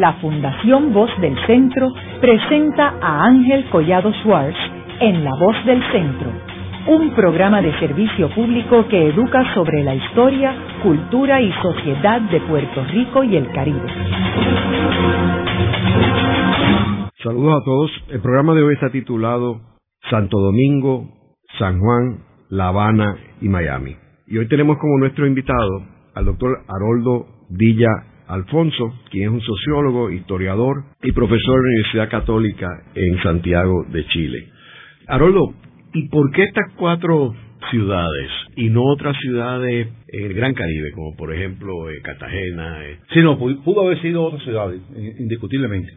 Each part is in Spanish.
la Fundación Voz del Centro presenta a Ángel Collado Schwartz en La Voz del Centro, un programa de servicio público que educa sobre la historia, cultura y sociedad de Puerto Rico y el Caribe. Saludos a todos. El programa de hoy está titulado Santo Domingo, San Juan, La Habana y Miami. Y hoy tenemos como nuestro invitado al doctor Haroldo Villa Alfonso, quien es un sociólogo, historiador y profesor de la Universidad Católica en Santiago de Chile. Haroldo, ¿y por qué estas cuatro ciudades y no otras ciudades en el Gran Caribe, como por ejemplo eh, Cartagena? Eh? Sí, no, pudo haber sido otras ciudades, indiscutiblemente.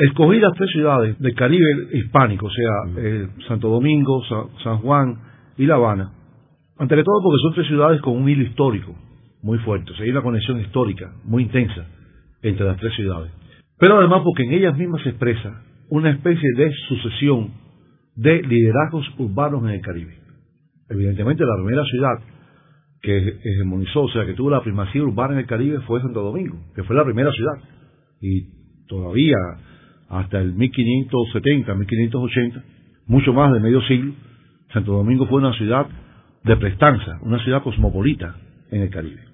Escogí las tres ciudades del Caribe hispánico, o sea, eh, Santo Domingo, San Juan y La Habana, ante todo porque son tres ciudades con un hilo histórico muy fuerte. O sea, hay una conexión histórica muy intensa entre las tres ciudades. Pero además porque en ellas mismas se expresa una especie de sucesión de liderazgos urbanos en el Caribe. Evidentemente la primera ciudad que hegemonizó, o sea, que tuvo la primacía urbana en el Caribe fue Santo Domingo, que fue la primera ciudad. Y todavía hasta el 1570, 1580, mucho más de medio siglo, Santo Domingo fue una ciudad de prestanza, una ciudad cosmopolita en el Caribe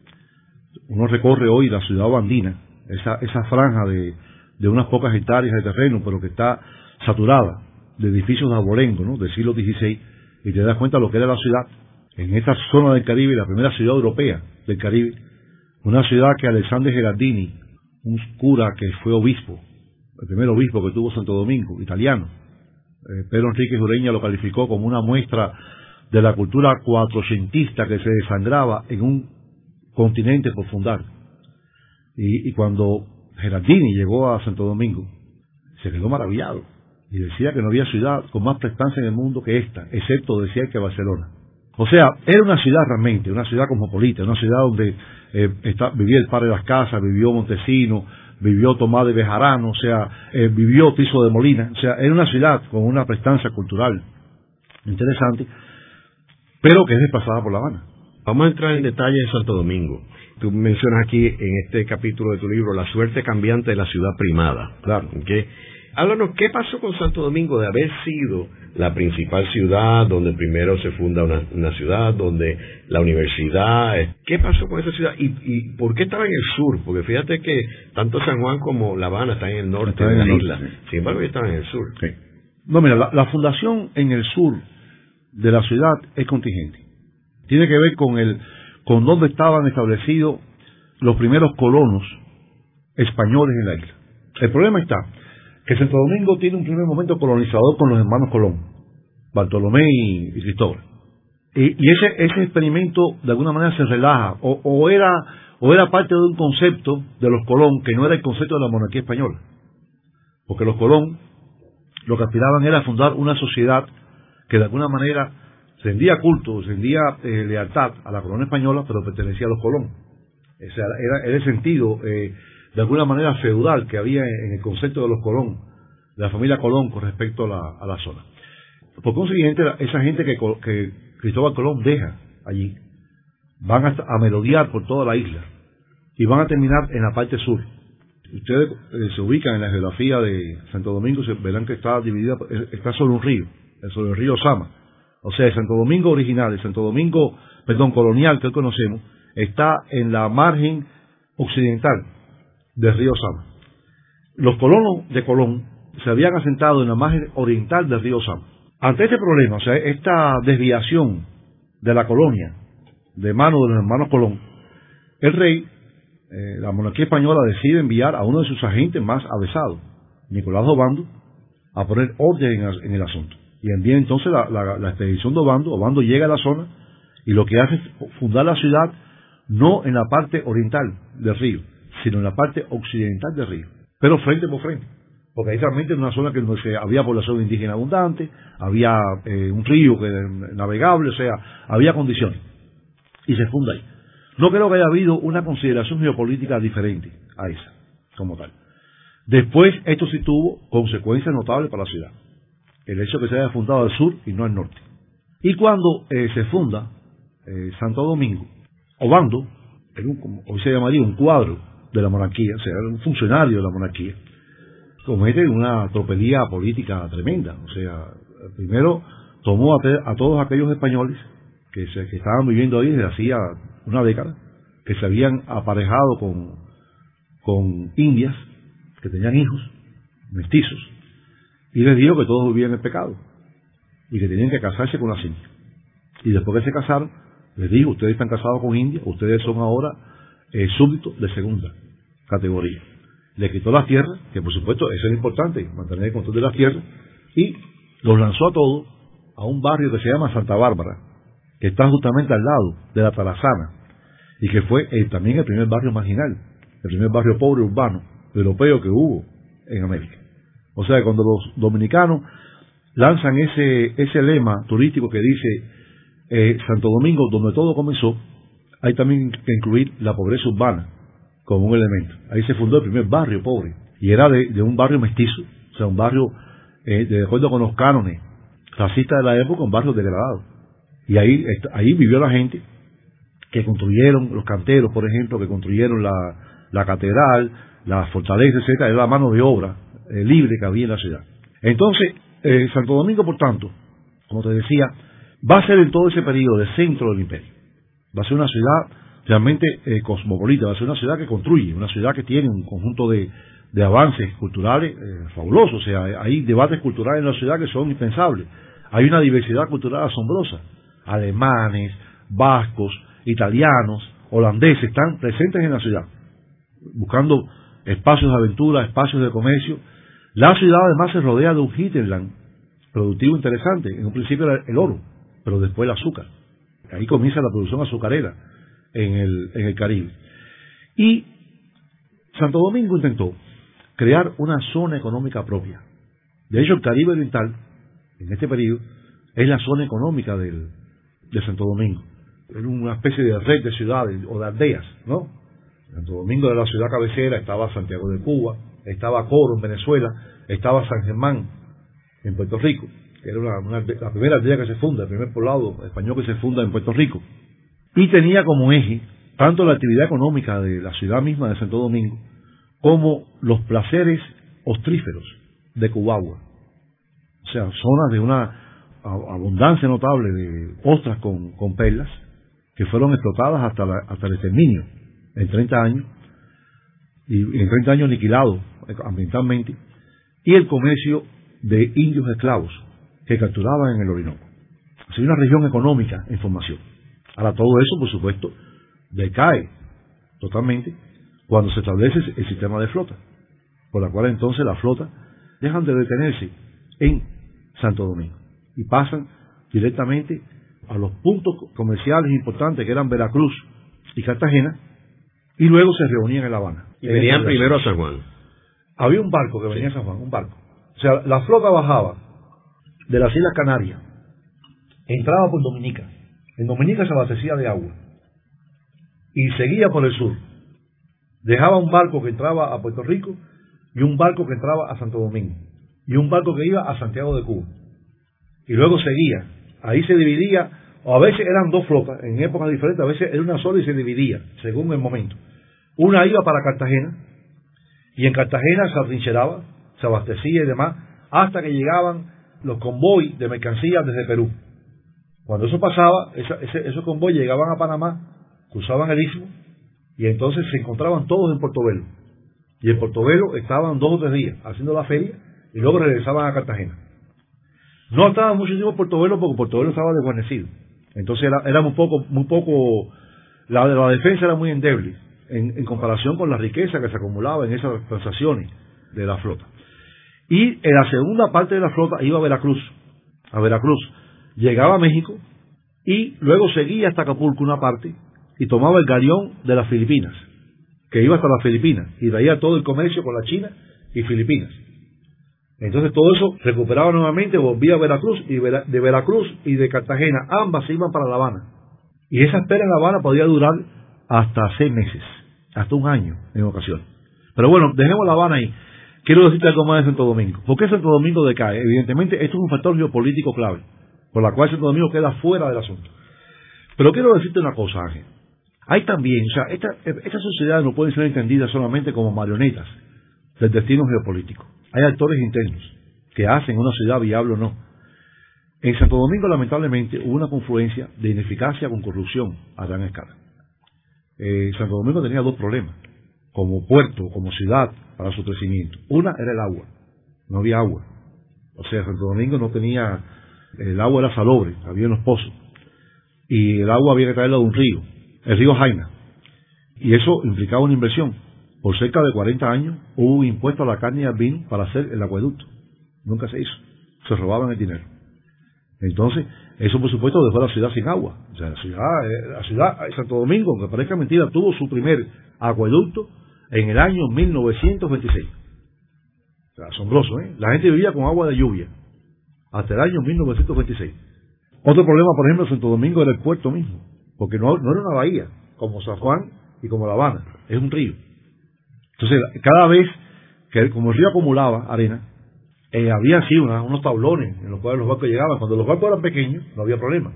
uno recorre hoy la ciudad bandina, esa, esa franja de, de unas pocas hectáreas de terreno, pero que está saturada de edificios de abolengo, ¿no? del siglo XVI, y te das cuenta de lo que era la ciudad, en esta zona del Caribe, la primera ciudad europea del Caribe, una ciudad que Alexander Gerardini, un cura que fue obispo, el primer obispo que tuvo Santo Domingo, italiano, eh, Pedro Enrique Jureña lo calificó como una muestra de la cultura cuatrocientista que se desangraba en un continente por fundar. Y, cuando Gerardini llegó a Santo Domingo, se quedó maravillado y decía que no había ciudad con más prestancia en el mundo que esta, excepto decía que Barcelona. O sea, era una ciudad realmente, una ciudad cosmopolita, una ciudad donde eh, vivía el padre de las casas, vivió Montesino, vivió Tomás de Bejarano, o sea, eh, vivió Tiso de Molina, o sea, era una ciudad con una prestancia cultural interesante, pero que es desplazada por La Habana. Vamos a entrar en detalle de Santo Domingo. Tú mencionas aquí en este capítulo de tu libro la suerte cambiante de la ciudad primada. Claro. Háblanos, ¿qué pasó con Santo Domingo de haber sido la principal ciudad donde primero se funda una, ciudad, donde la universidad... ¿Qué pasó con esa ciudad? ¿Y, por qué estaba en el sur? Porque fíjate que tanto San Juan como La Habana están en el norte de la isla. Sin embargo, estaban en el sur. No, mira, la fundación en el sur de la ciudad es contingente tiene que ver con el con dónde estaban establecidos los primeros colonos españoles en la isla. El problema está que Santo Domingo tiene un primer momento colonizador con los hermanos Colón, Bartolomé y, Cristóbal. Y, ese, ese experimento de alguna manera se relaja, o, o, era, o era parte de un concepto de los Colón que no era el concepto de la monarquía española. Porque los Colón lo que aspiraban era fundar una sociedad que de alguna manera rendía culto, rendía eh, lealtad a la corona española, pero pertenecía a los Colón. O sea, era, el sentido, eh, de alguna manera, feudal que había en el concepto de los Colón, de la familia Colón con respecto a la, zona. Por consiguiente, esa gente que, que Cristóbal Colón deja allí, van a, a, por toda la isla y van a terminar en la parte sur. Ustedes eh, se ubican en la geografía de Santo Domingo, se verán que está dividida, está sobre un río, sobre el río Sama o sea, el Santo Domingo original, el Santo Domingo, perdón, colonial que hoy conocemos, está en la margen occidental del río Sama. Los colonos de Colón se habían asentado en la margen oriental del río Sama. Ante este problema, o sea, esta desviación de la colonia de mano de los hermanos Colón, el rey, eh, la monarquía española decide enviar a uno de sus agentes más avesados, Nicolás Obando, a poner orden en el asunto. Y envía entonces la, expedición de Obando. Obando llega a la zona y lo que hace es fundar la ciudad no en la parte oriental del río, sino en la parte occidental del río, pero frente por frente. Porque ahí realmente es una zona que había población indígena abundante, había eh, un río que navegable, o sea, había condiciones. Y se funda ahí. No creo que haya habido una consideración geopolítica diferente a esa, como tal. Después, esto sí tuvo consecuencias notables para la ciudad el hecho de que se haya fundado al sur y no al norte. Y cuando eh, se funda eh, Santo Domingo, Obando, en un, hoy se llamaría un cuadro de la monarquía, o sea, era un funcionario de la monarquía, comete una tropelía política tremenda. O sea, primero tomó a, todos aquellos españoles que, se, que estaban viviendo ahí desde hacía una década, que se habían aparejado con indias, que tenían hijos, mestizos, y les dijo que todos vivían en pecado y que tenían que casarse con la india. Y después que se casaron, les dijo, ustedes están casados con indias, ustedes son ahora eh, súbditos de segunda categoría. Le quitó las tierras, que por supuesto eso es importante, mantener el control de las tierras, y los lanzó a todos a un barrio que se llama Santa Bárbara, que está justamente al lado de la Tarazana, y que fue eh, también el primer barrio marginal, el primer barrio pobre urbano europeo que hubo en América. O sea, cuando los dominicanos lanzan ese, ese lema turístico que dice eh, Santo Domingo, donde todo comenzó, hay también que incluir la pobreza urbana como un elemento. Ahí se fundó el primer barrio pobre, y era de, un barrio mestizo, o sea, un barrio, eh, de acuerdo con los cánones racistas de la época, un barrio degradado. Y ahí, ahí vivió la gente que construyeron, los canteros, por ejemplo, que construyeron la, la catedral, la fortaleza, etcétera, era la mano de obra eh, libre que había en la ciudad. Entonces, eh, Santo Domingo, por tanto, como te decía, va a ser en todo ese periodo el centro del imperio. Va a ser una ciudad realmente eh, cosmopolita, va a ser una ciudad que construye, una ciudad que tiene un conjunto de, avances culturales fabulosos. O sea, hay debates culturales en la ciudad que son impensables. Hay una diversidad cultural asombrosa. Alemanes, vascos, italianos, holandeses están presentes en la ciudad, buscando espacios de aventura, espacios de comercio. La ciudad además se rodea de un hinterland productivo interesante. En un principio era el oro, pero después el azúcar. Ahí comienza la producción azucarera en el, en el Caribe. Y Santo Domingo intentó crear una zona económica propia. De hecho, el Caribe Oriental, en este periodo, es la zona económica del, de Santo Domingo. Es una especie de red de ciudades o de aldeas, ¿no? Santo Domingo de la ciudad cabecera estaba Santiago de Cuba, estaba Coro en Venezuela, estaba San Germán en Puerto Rico, que era la primera aldea que se funda, el primer poblado español que se funda en Puerto Rico. Y tenía como eje tanto la actividad económica de la ciudad misma de Santo Domingo, como los placeres ostríferos de Cubagua. O sea, zonas de una abundancia notable de ostras con, perlas que fueron explotadas hasta, hasta el exterminio en 30 años, y en 30 años aniquilado ambientalmente, y el comercio de indios esclavos que capturaban en el Orinoco. Así una región económica en formación. Ahora todo eso, por supuesto, decae totalmente cuando se establece el sistema de flota, por la cual entonces la flota dejan de detenerse en Santo Domingo y pasan directamente a los puntos comerciales importantes que eran Veracruz y Cartagena, y luego se reunían en La Habana. Y venían primero a San Juan. Había un barco que venía a San Juan, un barco. O sea, la flota bajaba de las Islas Canarias, entraba por Dominica. En Dominica se abastecía de agua y seguía por el sur. Dejaba un barco que entraba a Puerto Rico y un barco que entraba a Santo Domingo y un barco que iba a Santiago de Cuba. Y luego seguía. Ahí se dividía, o a veces eran dos flotas, en épocas diferentes, a veces era una sola y se dividía, según el momento. Una iba para Cartagena y en Cartagena se atrincheraba, se abastecía y demás, hasta que llegaban los convoys de mercancías desde Perú. Cuando eso pasaba, esos convoys llegaban a Panamá, cruzaban el istmo y entonces se encontraban todos en Portobelo. Y en Portobelo estaban dos o tres días haciendo la feria y luego regresaban a Cartagena. No estaban mucho tiempo en Portobelo porque Portobelo estaba desguarnecido. Entonces era, muy poco, muy poco, la, la defensa era muy endeble en, comparación con la riqueza que se acumulaba en esas transacciones de la flota. Y en la segunda parte de la flota iba a Veracruz, a Veracruz. Llegaba a México y luego seguía hasta Acapulco una parte y tomaba el galeón de las Filipinas, que iba hasta las Filipinas y traía todo el comercio con la China y Filipinas. Entonces todo eso recuperaba nuevamente, volvía a Veracruz y de Veracruz y de Cartagena, ambas iban para La Habana. Y esa espera en La Habana podía durar hasta seis meses hasta un año en ocasiones. Pero bueno, dejemos La Habana ahí. Quiero decirte algo más de Santo Domingo. ¿Por qué Santo Domingo decae? Evidentemente, esto es un factor geopolítico clave, por la cual Santo Domingo queda fuera del asunto. Pero quiero decirte una cosa, Ángel. Hay también, o sea, esta, estas sociedades no pueden ser entendidas solamente como marionetas del destino geopolítico. Hay actores internos que hacen una ciudad viable o no. En Santo Domingo, lamentablemente, hubo una confluencia de ineficacia con corrupción a gran escala. Eh, Santo Domingo tenía dos problemas, como puerto, como ciudad, para su crecimiento. Una era el agua, no había agua. O sea, Santo Domingo no tenía, el agua era salobre, había unos pozos. Y el agua había que traerla de un río, el río Jaina. Y eso implicaba una inversión. Por cerca de 40 años hubo un impuesto a la carne y al vino para hacer el acueducto. Nunca se hizo. Se robaban el dinero. Entonces, eso por supuesto dejó a la ciudad sin agua. O sea, la ciudad, eh, la ciudad Santo Domingo, aunque parezca mentira, tuvo su primer acueducto en el año 1926. O sea, asombroso, ¿eh? La gente vivía con agua de lluvia hasta el año 1926. Otro problema, por ejemplo, Santo Domingo era el puerto mismo, porque no, no era una bahía, como San Juan y como La Habana, es un río. Entonces, cada vez que como el río acumulaba arena, eh, había así unos tablones en los cuales los barcos llegaban. Cuando los barcos eran pequeños, no había problema.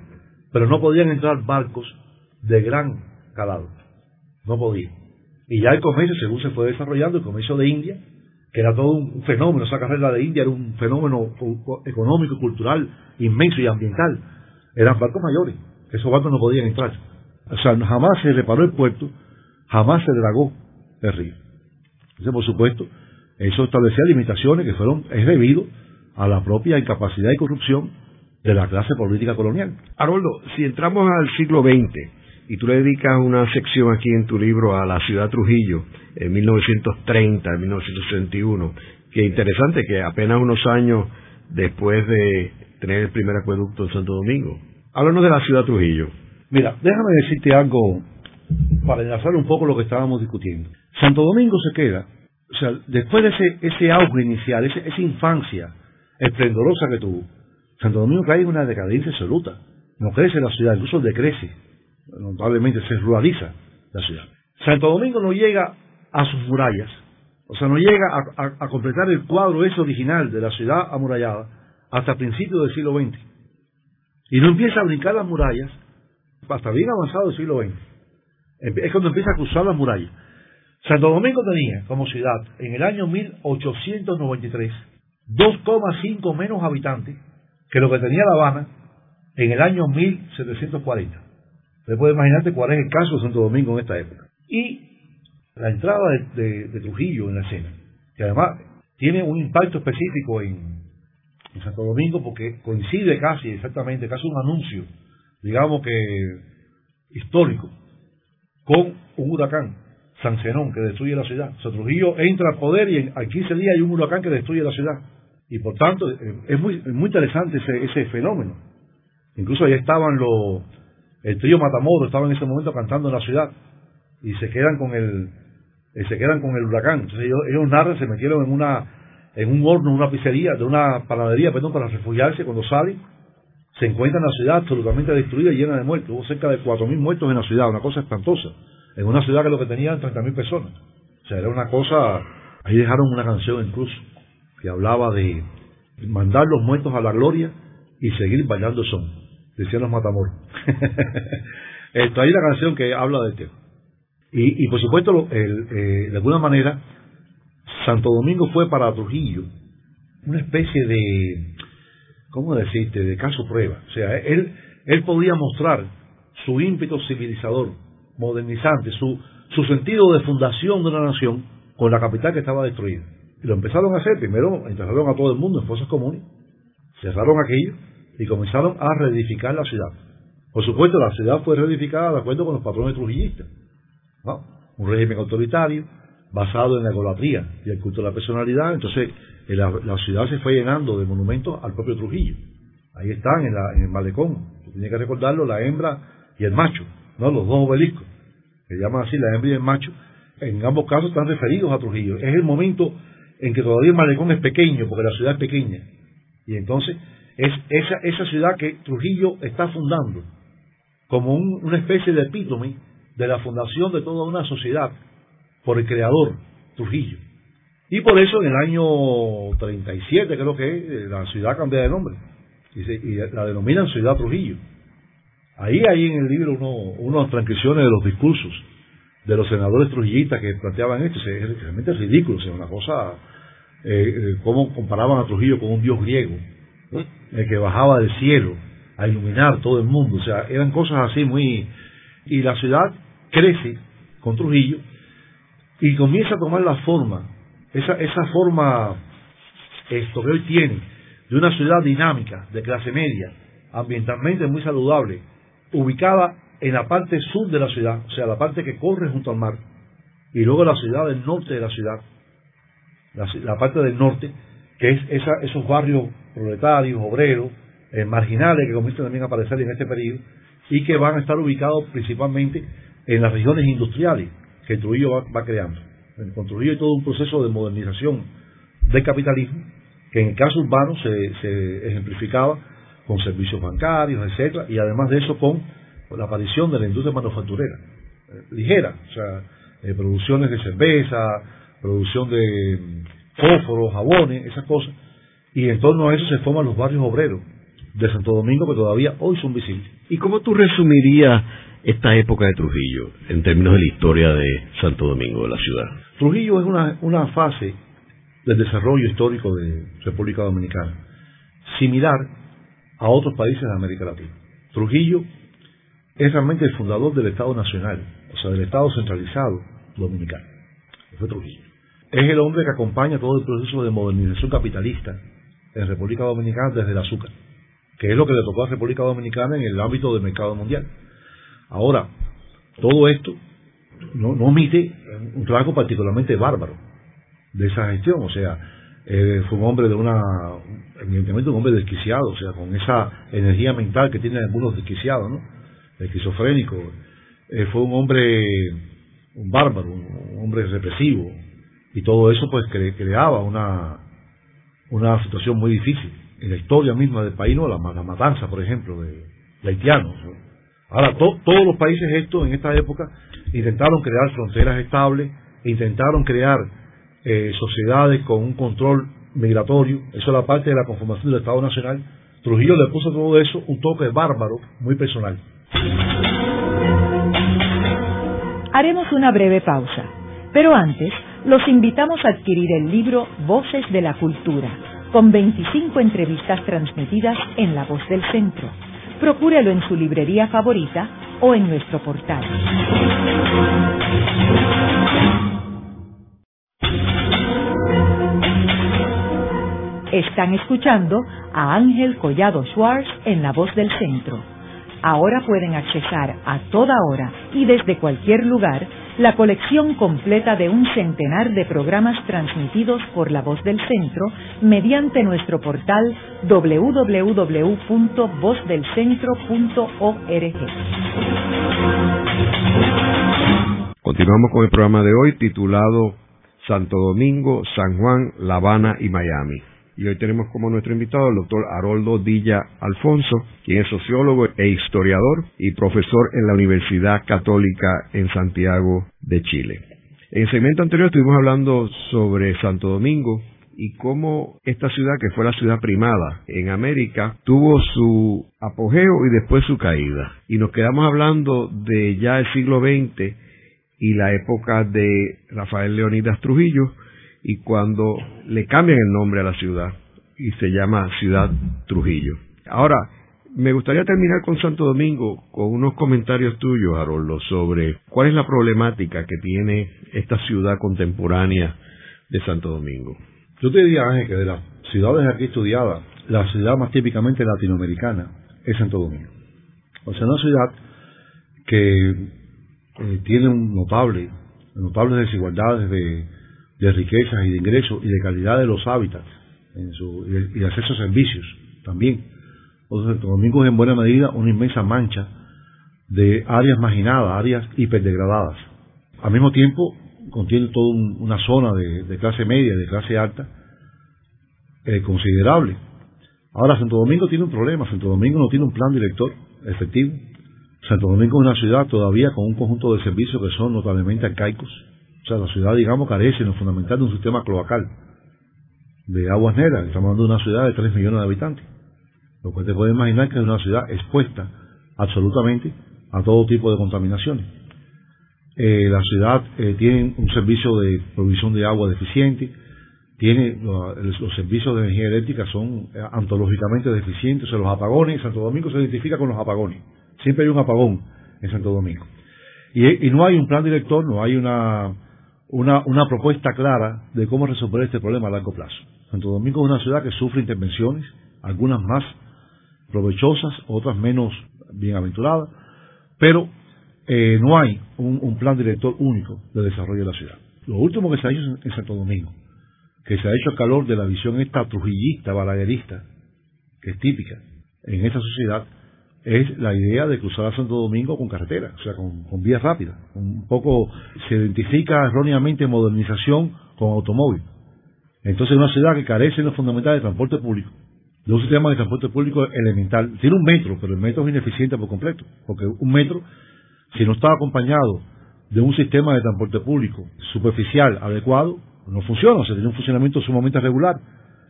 Pero no podían entrar barcos de gran calado. No podían. Y ya el comercio, según se fue desarrollando, el comercio de India, que era todo un fenómeno, esa carrera de India era un fenómeno económico, cultural, inmenso y ambiental. Eran barcos mayores, esos barcos no podían entrar. O sea, jamás se reparó el puerto, jamás se dragó el río. Entonces, por supuesto, eso establecía limitaciones que fueron, es debido a la propia incapacidad y corrupción de la clase política colonial. Haroldo, si entramos al siglo XX y tú le dedicas una sección aquí en tu libro a la ciudad Trujillo, en 1930, 1961, que interesante que apenas unos años después de tener el primer acueducto en Santo Domingo. Háblanos de la ciudad Trujillo. Mira, déjame decirte algo para enlazar un poco lo que estábamos discutiendo. Santo Domingo se queda o sea, después de ese, ese auge inicial, esa infancia esplendorosa que tuvo, Santo Domingo cae en una decadencia absoluta. No crece la ciudad, incluso decrece. Notablemente se ruraliza la ciudad. Santo Domingo no llega a sus murallas, o sea, no llega a, completar el cuadro ese original de la ciudad amurallada hasta principios del siglo XX. Y no empieza a brincar las murallas hasta bien avanzado el siglo XX. Es cuando empieza a cruzar las murallas. Santo Domingo tenía como ciudad en el año 1893 2,5 menos habitantes que lo que tenía La Habana en el año 1740. Usted puede imaginarte cuál es el caso de Santo Domingo en esta época. Y la entrada de, Trujillo en la escena, que además tiene un impacto específico en, Santo Domingo porque coincide casi, exactamente, casi un anuncio, digamos que histórico, con un huracán San Zenón, que destruye la ciudad. O entra al poder y en, 15 días hay un huracán que destruye la ciudad. Y por tanto, eh, es muy, interesante ese, ese fenómeno. Incluso ahí estaban los, el trío Matamoros, estaba en ese momento cantando en la ciudad. Y se quedan con el, eh, se quedan con el huracán. Entonces ellos, ellos narran, se metieron en una, en un horno, una pizzería, de una panadería, perdón, para refugiarse. Cuando salen, se encuentran la ciudad absolutamente destruida y llena de muertos. Hubo cerca de 4.000 muertos en la ciudad, una cosa espantosa en una ciudad que lo que tenían 30.000 personas. O sea, era una cosa, ahí dejaron una canción incluso, que hablaba de mandar los muertos a la gloria y seguir bailando son, decían los matamoros. Esto, hay una canción que habla del tema. Y, y por supuesto, el, eh, de alguna manera, Santo Domingo fue para Trujillo una especie de, ¿cómo decirte?, de caso prueba. O sea, él, él podía mostrar su ímpetu civilizador, modernizante, su, su sentido de fundación de una nación con la capital que estaba destruida. Y lo empezaron a hacer, primero entraron a todo el mundo en fosas comunes, cerraron aquello y comenzaron a reedificar la ciudad. Por supuesto, la ciudad fue reedificada de acuerdo con los patrones trujillistas. Un régimen autoritario, basado en la egolatría y el culto de la personalidad. Entonces, la, la, ciudad se fue llenando de monumentos al propio Trujillo. Ahí están, en, la, en el malecón. Tiene que recordarlo, la hembra y el macho. ¿no? Los dos obeliscos, que llaman así la hembra y el macho, en ambos casos están referidos a Trujillo. Es el momento en que todavía el malecón es pequeño, porque la ciudad es pequeña. Y entonces es esa, esa ciudad que Trujillo está fundando como una especie de epítome de la fundación de toda una sociedad por el creador Trujillo. Y por eso en el año 37 creo que la ciudad cambia de nombre y la denominan Ciudad Trujillo. Ahí hay en el libro uno, unas transcripciones de los discursos de los senadores trujillistas que planteaban esto. Es realmente ridículo, es una cosa, eh, eh, cómo comparaban a Trujillo con un dios griego, el que bajaba del cielo a iluminar todo el mundo. O sea, eran cosas así muy... Y la ciudad crece con Trujillo y comienza a tomar la forma, esa, esa forma esto que hoy tiene, de una ciudad dinámica, de clase media, ambientalmente muy saludable, ubicada en la parte sur de la ciudad, o sea, la parte que corre junto al mar, y luego la ciudad del norte de la ciudad, la, parte del norte, que es esa, esos barrios proletarios, obreros, eh, marginales que comienzan también a aparecer en este periodo, y que van a estar ubicados principalmente en las regiones industriales que Trujillo va, va creando. Con Trujillo hay todo un proceso de modernización del capitalismo, que en el caso urbano se, se ejemplificaba con servicios bancarios, etcétera, y además de eso con la aparición de la industria manufacturera, eh, ligera, o sea, eh, producciones de cerveza, producción de mm, fósforos, jabones, esas cosas, y en torno a eso se forman los barrios obreros de Santo Domingo que todavía hoy son visibles. ¿Y cómo tú resumirías esta época de Trujillo en términos de la historia de Santo Domingo, de la ciudad? Trujillo es una, una fase del desarrollo histórico de República Dominicana, similar a otros países de América Latina. Trujillo es realmente el fundador del Estado Nacional, o sea, del Estado centralizado dominicano. Fue Trujillo. Es el hombre que acompaña todo el proceso de modernización capitalista en República Dominicana desde el azúcar, que es lo que le tocó a República Dominicana en el ámbito del mercado mundial. Ahora, todo esto no, omite un trabajo particularmente bárbaro de esa gestión, o sea, eh, fue un hombre de una, evidentemente un hombre desquiciado, o sea, con esa energía mental que tienen algunos desquiciados, ¿no? esquizofrénico, eh, fue un hombre, un bárbaro, un, hombre represivo, y todo eso pues creaba una, una situación muy difícil en la historia misma del país, ¿no? la, matanza, por ejemplo, de, haitianos. Ahora, todos los países estos en esta época intentaron crear fronteras estables, intentaron crear eh, sociedades con un control migratorio, eso era parte de la conformación del Estado Nacional. Trujillo le puso todo eso un toque bárbaro, muy personal. Haremos una breve pausa, pero antes los invitamos a adquirir el libro Voces de la Cultura, con 25 entrevistas transmitidas en La Voz del Centro. Procúrelo en su librería favorita o en nuestro portal. Están escuchando a Ángel Collado Schwartz en La Voz del Centro Ahora pueden accesar a toda hora y desde cualquier lugar la colección completa de un centenar de programas transmitidos por la voz del centro mediante nuestro portal www.vozdelcentro.org. Continuamos con el programa de hoy titulado Santo Domingo, San Juan, La Habana y Miami y hoy tenemos como nuestro invitado al doctor Haroldo Dilla Alfonso, quien es sociólogo e historiador y profesor en la Universidad Católica en Santiago de Chile. En el segmento anterior estuvimos hablando sobre Santo Domingo y cómo esta ciudad, que fue la ciudad primada en América, tuvo su apogeo y después su caída. Y nos quedamos hablando de ya el siglo XX y la época de Rafael Leonidas Trujillo, y cuando le cambian el nombre a la ciudad y se llama Ciudad Trujillo. Ahora, me gustaría terminar con Santo Domingo con unos comentarios tuyos, Haroldo, sobre cuál es la problemática que tiene esta ciudad contemporánea de Santo Domingo. Yo te diría, Ángel, que de las ciudades aquí estudiadas, la ciudad más típicamente latinoamericana es Santo Domingo. O sea, una ciudad que eh, tiene un notable, notables desigualdades de de riquezas y de ingresos y de calidad de los hábitats y, de acceso a servicios también. Santo Domingo es en buena medida una inmensa mancha de áreas marginadas, áreas hiperdegradadas. Al mismo tiempo contiene toda una zona de, clase media, de clase alta, eh, considerable. Ahora, Santo Domingo tiene un problema. Santo Domingo no tiene un plan director efectivo. Santo Domingo es una ciudad todavía con un conjunto de servicios que son notablemente arcaicos o sea, la ciudad, digamos, carece en lo fundamental de un sistema cloacal de aguas negras. Estamos hablando de una ciudad de 3 millones de habitantes. Lo cual te puedes imaginar que es una ciudad expuesta absolutamente a todo tipo de contaminaciones. Eh, la ciudad eh, tiene un servicio de provisión de agua deficiente, tiene los servicios de energía eléctrica son eh, antológicamente deficientes, o sea, los apagones, Santo Domingo se identifica con los apagones, siempre hay un apagón en Santo Domingo. Y, no hay un plan director, no hay una, una, una propuesta clara de cómo resolver este problema a largo plazo. Santo Domingo es una ciudad que sufre intervenciones, algunas más provechosas, otras menos bienaventuradas, pero eh, no hay un, plan director único de desarrollo de la ciudad. Lo último que se ha hecho en Santo Domingo, que se ha hecho a calor de la visión esta trujillista, balaguerista, que es típica en esta sociedad, es la idea de cruzar a Santo Domingo con carretera, o sea, con, vías rápidas. Un poco se identifica erróneamente modernización con automóvil. Entonces, una ciudad que carece en lo fundamental de transporte público, de un sistema de transporte público elemental. Tiene un metro, pero el metro es ineficiente por completo, porque un metro, si no está acompañado de un sistema de transporte público superficial adecuado, no funciona, o tiene un funcionamiento sumamente regular.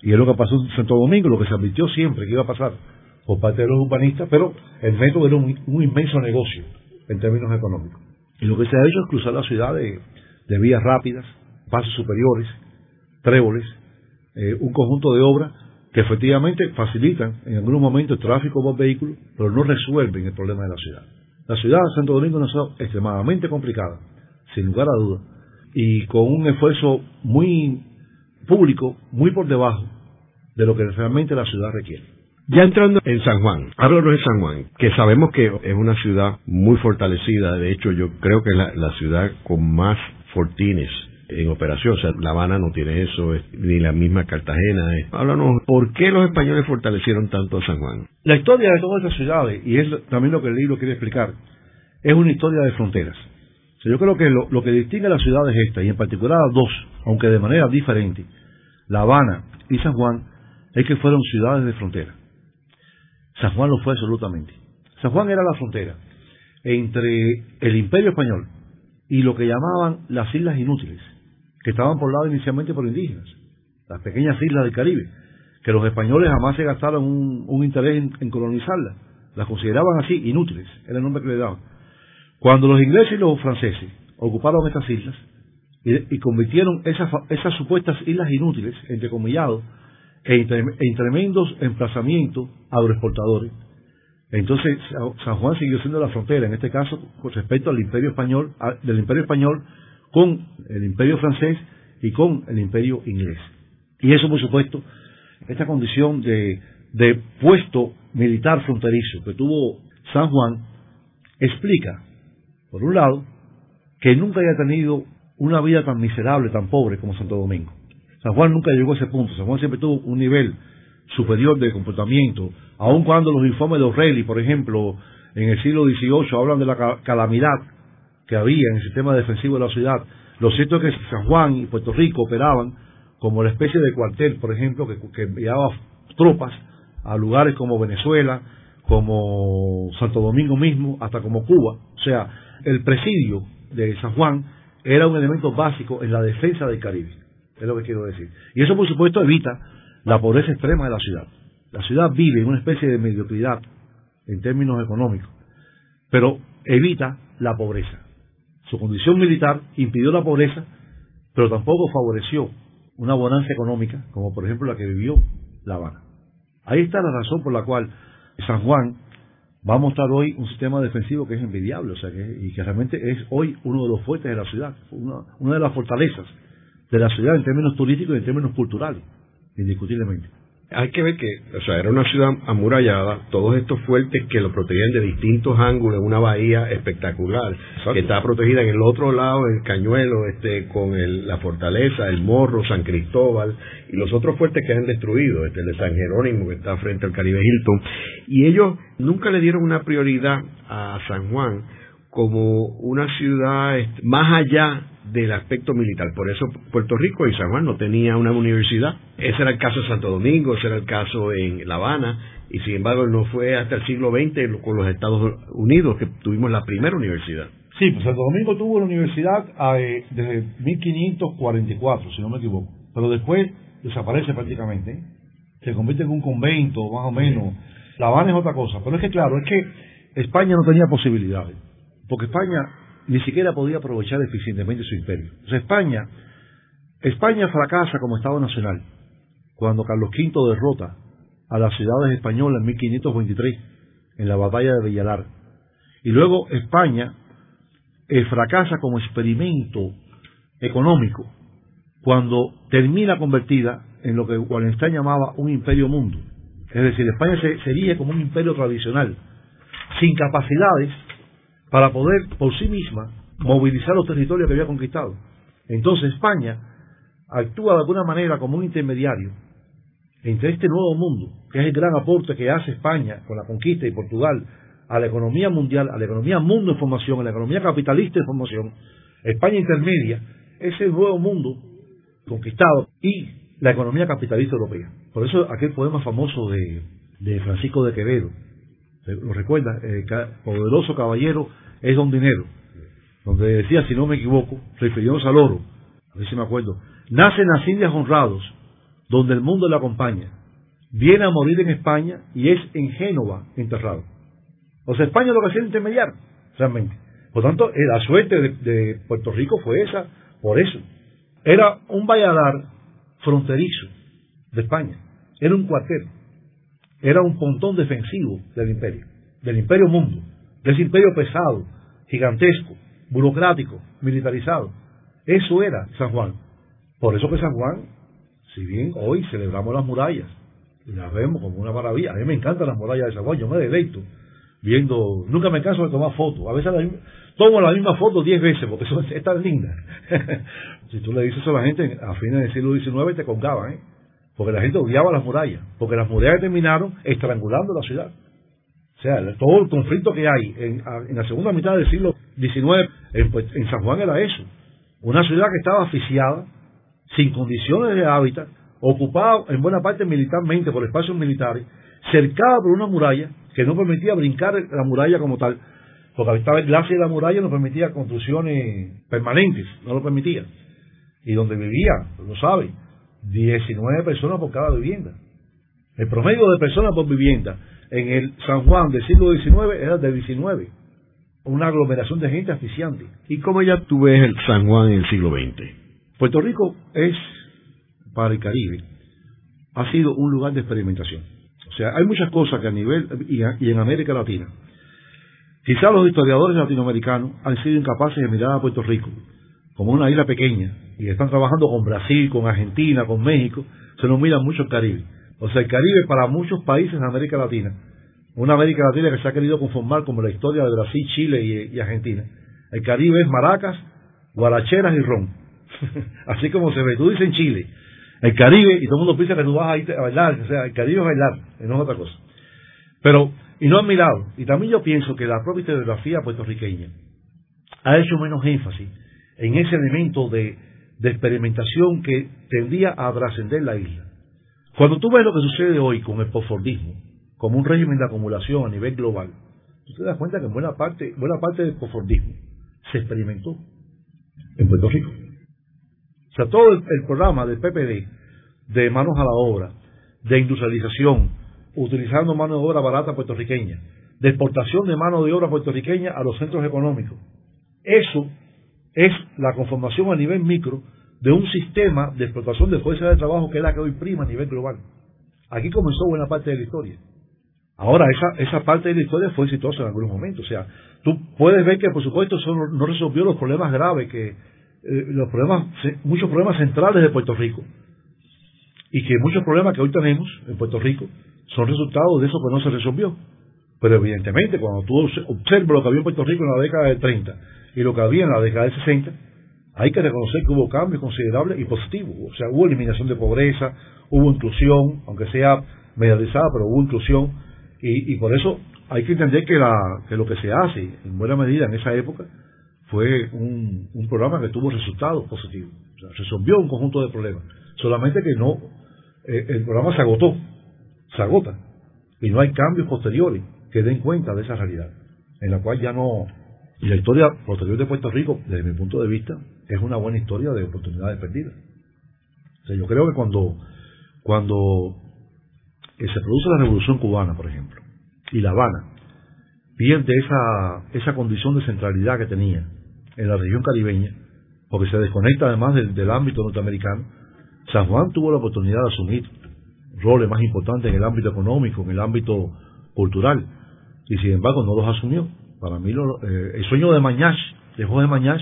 Y es lo que pasó en Santo Domingo, lo que se advirtió siempre que iba a pasar por parte de los urbanistas, pero el metro era un, inmenso negocio en términos económicos. Y lo que se ha hecho es cruzar la ciudad de, vías rápidas, pasos superiores, tréboles, eh, un conjunto de obras que efectivamente facilitan en algunos momentos el tráfico por vehículos, pero no resuelven el problema de la ciudad. La ciudad de Santo Domingo es una ciudad extremadamente complicada, sin lugar a dudas, y con un esfuerzo muy público, muy por debajo de lo que realmente la ciudad requiere. Ya entrando en San Juan, háblanos de San Juan, que sabemos que es una ciudad muy fortalecida, de hecho yo creo que es la, ciudad con más fortines en operación, o sea, La Habana no tiene eso, ni la misma Cartagena. Háblanos, ¿por qué los españoles fortalecieron tanto a San Juan? La historia de todas estas ciudades, y es también lo que el libro quiere explicar, es una historia de fronteras. Yo creo que lo, lo que distingue a las ciudades estas, y en particular a dos, aunque de manera diferente, La Habana y San Juan, es que fueron ciudades de frontera. San Juan lo fue absolutamente. San Juan era la frontera entre el imperio español y lo que llamaban las islas inútiles, que estaban pobladas inicialmente por indígenas, las pequeñas islas del Caribe, que los españoles jamás se gastaron un, interés en, colonizarlas, las consideraban así, inútiles, era el nombre que le daban. Cuando los ingleses y los franceses ocuparon estas islas y, convirtieron esas, esas supuestas islas inútiles, entre comillados, en, tremendos emplazamientos agroexportadores. Entonces, San Juan siguió siendo la frontera, en este caso, con respecto al imperio español, del imperio español con el imperio francés y con el imperio inglés. Y eso, por supuesto, esta condición de, de puesto militar fronterizo que tuvo San Juan, explica, por un lado, que nunca haya tenido una vida tan miserable, tan pobre como Santo Domingo. San Juan nunca llegó a ese punto. San Juan siempre tuvo un nivel superior de comportamiento, aun cuando los informes de O'Reilly, por ejemplo, en el siglo XVIII hablan de la calamidad que había en el sistema defensivo de la ciudad. Lo cierto es que San Juan y Puerto Rico operaban como la especie de cuartel, por ejemplo, que, que enviaba tropas a lugares como Venezuela, como Santo Domingo mismo, hasta como Cuba. O sea, el presidio de San Juan era un elemento básico en la defensa del Caribe es lo que quiero decir. Y eso, por supuesto, evita la pobreza extrema de la ciudad. La ciudad vive en una especie de mediocridad en términos económicos, pero evita la pobreza. Su condición militar impidió la pobreza, pero tampoco favoreció una bonanza económica, como por ejemplo la que vivió La Habana. Ahí está la razón por la cual San Juan va a mostrar hoy un sistema defensivo que es envidiable, o sea, que, y que realmente es hoy uno de los fuertes de la ciudad, una de las fortalezas de la ciudad en términos turísticos y en términos culturales, indiscutiblemente. Hay que ver que, o sea, era una ciudad amurallada, todos estos fuertes que lo protegían de distintos ángulos, una bahía espectacular, que está protegida en el otro lado, el Cañuelo, este, con la fortaleza, el Morro, San Cristóbal, y los otros fuertes que han destruido, este, el de San Jerónimo, que está frente al Caribe Hilton, y ellos nunca le dieron una prioridad a San Juan como una ciudad este, más allá del aspecto militar. Por eso Puerto Rico y San Juan no tenía una universidad. Ese era el caso de Santo Domingo, ese era el caso en La Habana, y sin embargo no fue hasta el siglo XX con los Estados Unidos que tuvimos la primera universidad. Sí, pues Santo Domingo tuvo la universidad eh, desde 1544, si no me equivoco, pero después desaparece prácticamente, ¿eh? se convierte en un convento, más o menos. La Habana es otra cosa, pero es que claro, es que España no tenía posibilidades, porque España ni siquiera podía aprovechar eficientemente su imperio. España, España fracasa como Estado nacional cuando Carlos V derrota a las ciudades españolas en 1523 en la batalla de Villalar. Y luego España eh, fracasa como experimento económico cuando termina convertida en lo que Wallenstein llamaba un imperio mundo. Es decir, España sería como un imperio tradicional, sin capacidades para poder por sí misma movilizar los territorios que había conquistado. Entonces España actúa de alguna manera como un intermediario entre este nuevo mundo, que es el gran aporte que hace España con la conquista y Portugal a la economía mundial, a la economía mundo de formación, a la economía capitalista de formación, España intermedia ese nuevo mundo conquistado y la economía capitalista europea. Por eso aquel poema famoso de, Francisco de Quevedo, lo recuerda, el poderoso caballero es don dinero, donde decía, si no me equivoco, refiriéndose al oro, a ver si me acuerdo, nace en las Indias honrados, donde el mundo le acompaña, viene a morir en España y es en Génova enterrado. O sea, España lo que hacía intermediar, realmente. Por tanto, eh, la suerte de, Puerto Rico fue esa, por eso. Era un valladar fronterizo de España. Era un cuartel. Era un pontón defensivo del imperio, del imperio mundo, de imperio pesado, gigantesco, burocrático, militarizado. Eso era San Juan. Por eso que San Juan, si bien hoy celebramos las murallas, y las vemos como una maravilla, a mí me encantan las murallas de San Juan, yo me deleito viendo, nunca me canso de tomar fotos, a veces tomo la misma foto diez veces porque son, es tan linda. si tú le dices a la gente a fines del siglo XIX te colgaban, ¿eh? porque la gente odiaba las murallas, porque las murallas terminaron estrangulando la ciudad. O sea, todo el conflicto que hay en, la segunda mitad del siglo XIX en, pues, en San Juan era eso. Una ciudad que estaba asfixiada, sin condiciones de hábitat, ocupada en buena parte militarmente por espacios militares, cercada por una muralla que no permitía brincar la muralla como tal, porque estaba el glaciar de la muralla no permitía construcciones permanentes, no lo permitía. Y donde vivía, lo sabe, 19 personas por cada vivienda. El promedio de personas por vivienda en el San Juan del siglo XIX era de 19. Una aglomeración de gente asfixiante. ¿Y cómo ya tú ves el San Juan en el siglo XX? Puerto Rico es, para el Caribe, ha sido un lugar de experimentación. O sea, hay muchas cosas que a nivel, y, en América Latina, quizás los historiadores latinoamericanos han sido incapaces de mirar a Puerto Rico como una isla pequeña, y están trabajando con Brasil, con Argentina, con México, se nos mira mucho el Caribe. O sea, el Caribe para muchos países de América Latina, una América Latina que se ha querido conformar como la historia de Brasil, Chile y, Argentina. El Caribe es maracas, guaracheras y ron. Así como se ve. Tú dices en Chile, el Caribe, y todo el mundo piensa que tú vas a ir a bailar, o sea, el Caribe es bailar, no es otra cosa. Pero, y no han mirado, y también yo pienso que la propia historiografía puertorriqueña ha hecho menos énfasis en ese elemento de, experimentación que tendía a trascender la isla. Cuando tú ves lo que sucede hoy con el postfordismo, como un régimen de acumulación a nivel global, tú te das cuenta que buena parte, buena parte del postfordismo se experimentó en Puerto Rico. O sea, todo el, programa del PPD, de manos a la obra, de industrialización, utilizando mano de obra barata puertorriqueña, de exportación de mano de obra puertorriqueña a los centros económicos. Eso es la conformación a nivel micro de un sistema de explotación de fuerza de trabajo que es la que hoy prima a nivel global. Aquí comenzó buena parte de la historia. Ahora, esa, esa parte de la historia fue exitosa en algunos momentos. O sea, tú puedes ver que, por supuesto, eso no resolvió los problemas graves que eh, los problemas, muchos problemas centrales de Puerto Rico y que muchos problemas que hoy tenemos en Puerto Rico son resultados de eso que no se resolvió. Pero evidentemente, cuando tú observas lo que había en Puerto Rico en la década de 30 y lo que había en la década de 60, hay que reconocer que hubo cambios considerables y positivos. O sea, hubo eliminación de pobreza, hubo inclusión, aunque sea medializada, pero hubo inclusión. Y, y por eso hay que entender que, la, que lo que se hace, en buena medida en esa época, fue un, programa que tuvo resultados positivos. O sea, resolvió un conjunto de problemas. Solamente que no, eh, el programa se agotó, se agota. Y no hay cambios posteriores que den cuenta de esa realidad. En la cual ya no. Y la historia posterior de Puerto Rico, desde mi punto de vista, es una buena historia de oportunidades perdidas. Yo creo que cuando, cuando se produce la Revolución Cubana, por ejemplo, y La Habana, pierde esa, esa condición de centralidad que tenía en la región caribeña, porque se desconecta además del, ámbito norteamericano, San Juan tuvo la oportunidad de asumir roles más importantes en el ámbito económico, en el ámbito cultural, y sin embargo no los asumió. Para mí eh, el sueño de Mañach, de Jorge Mañach,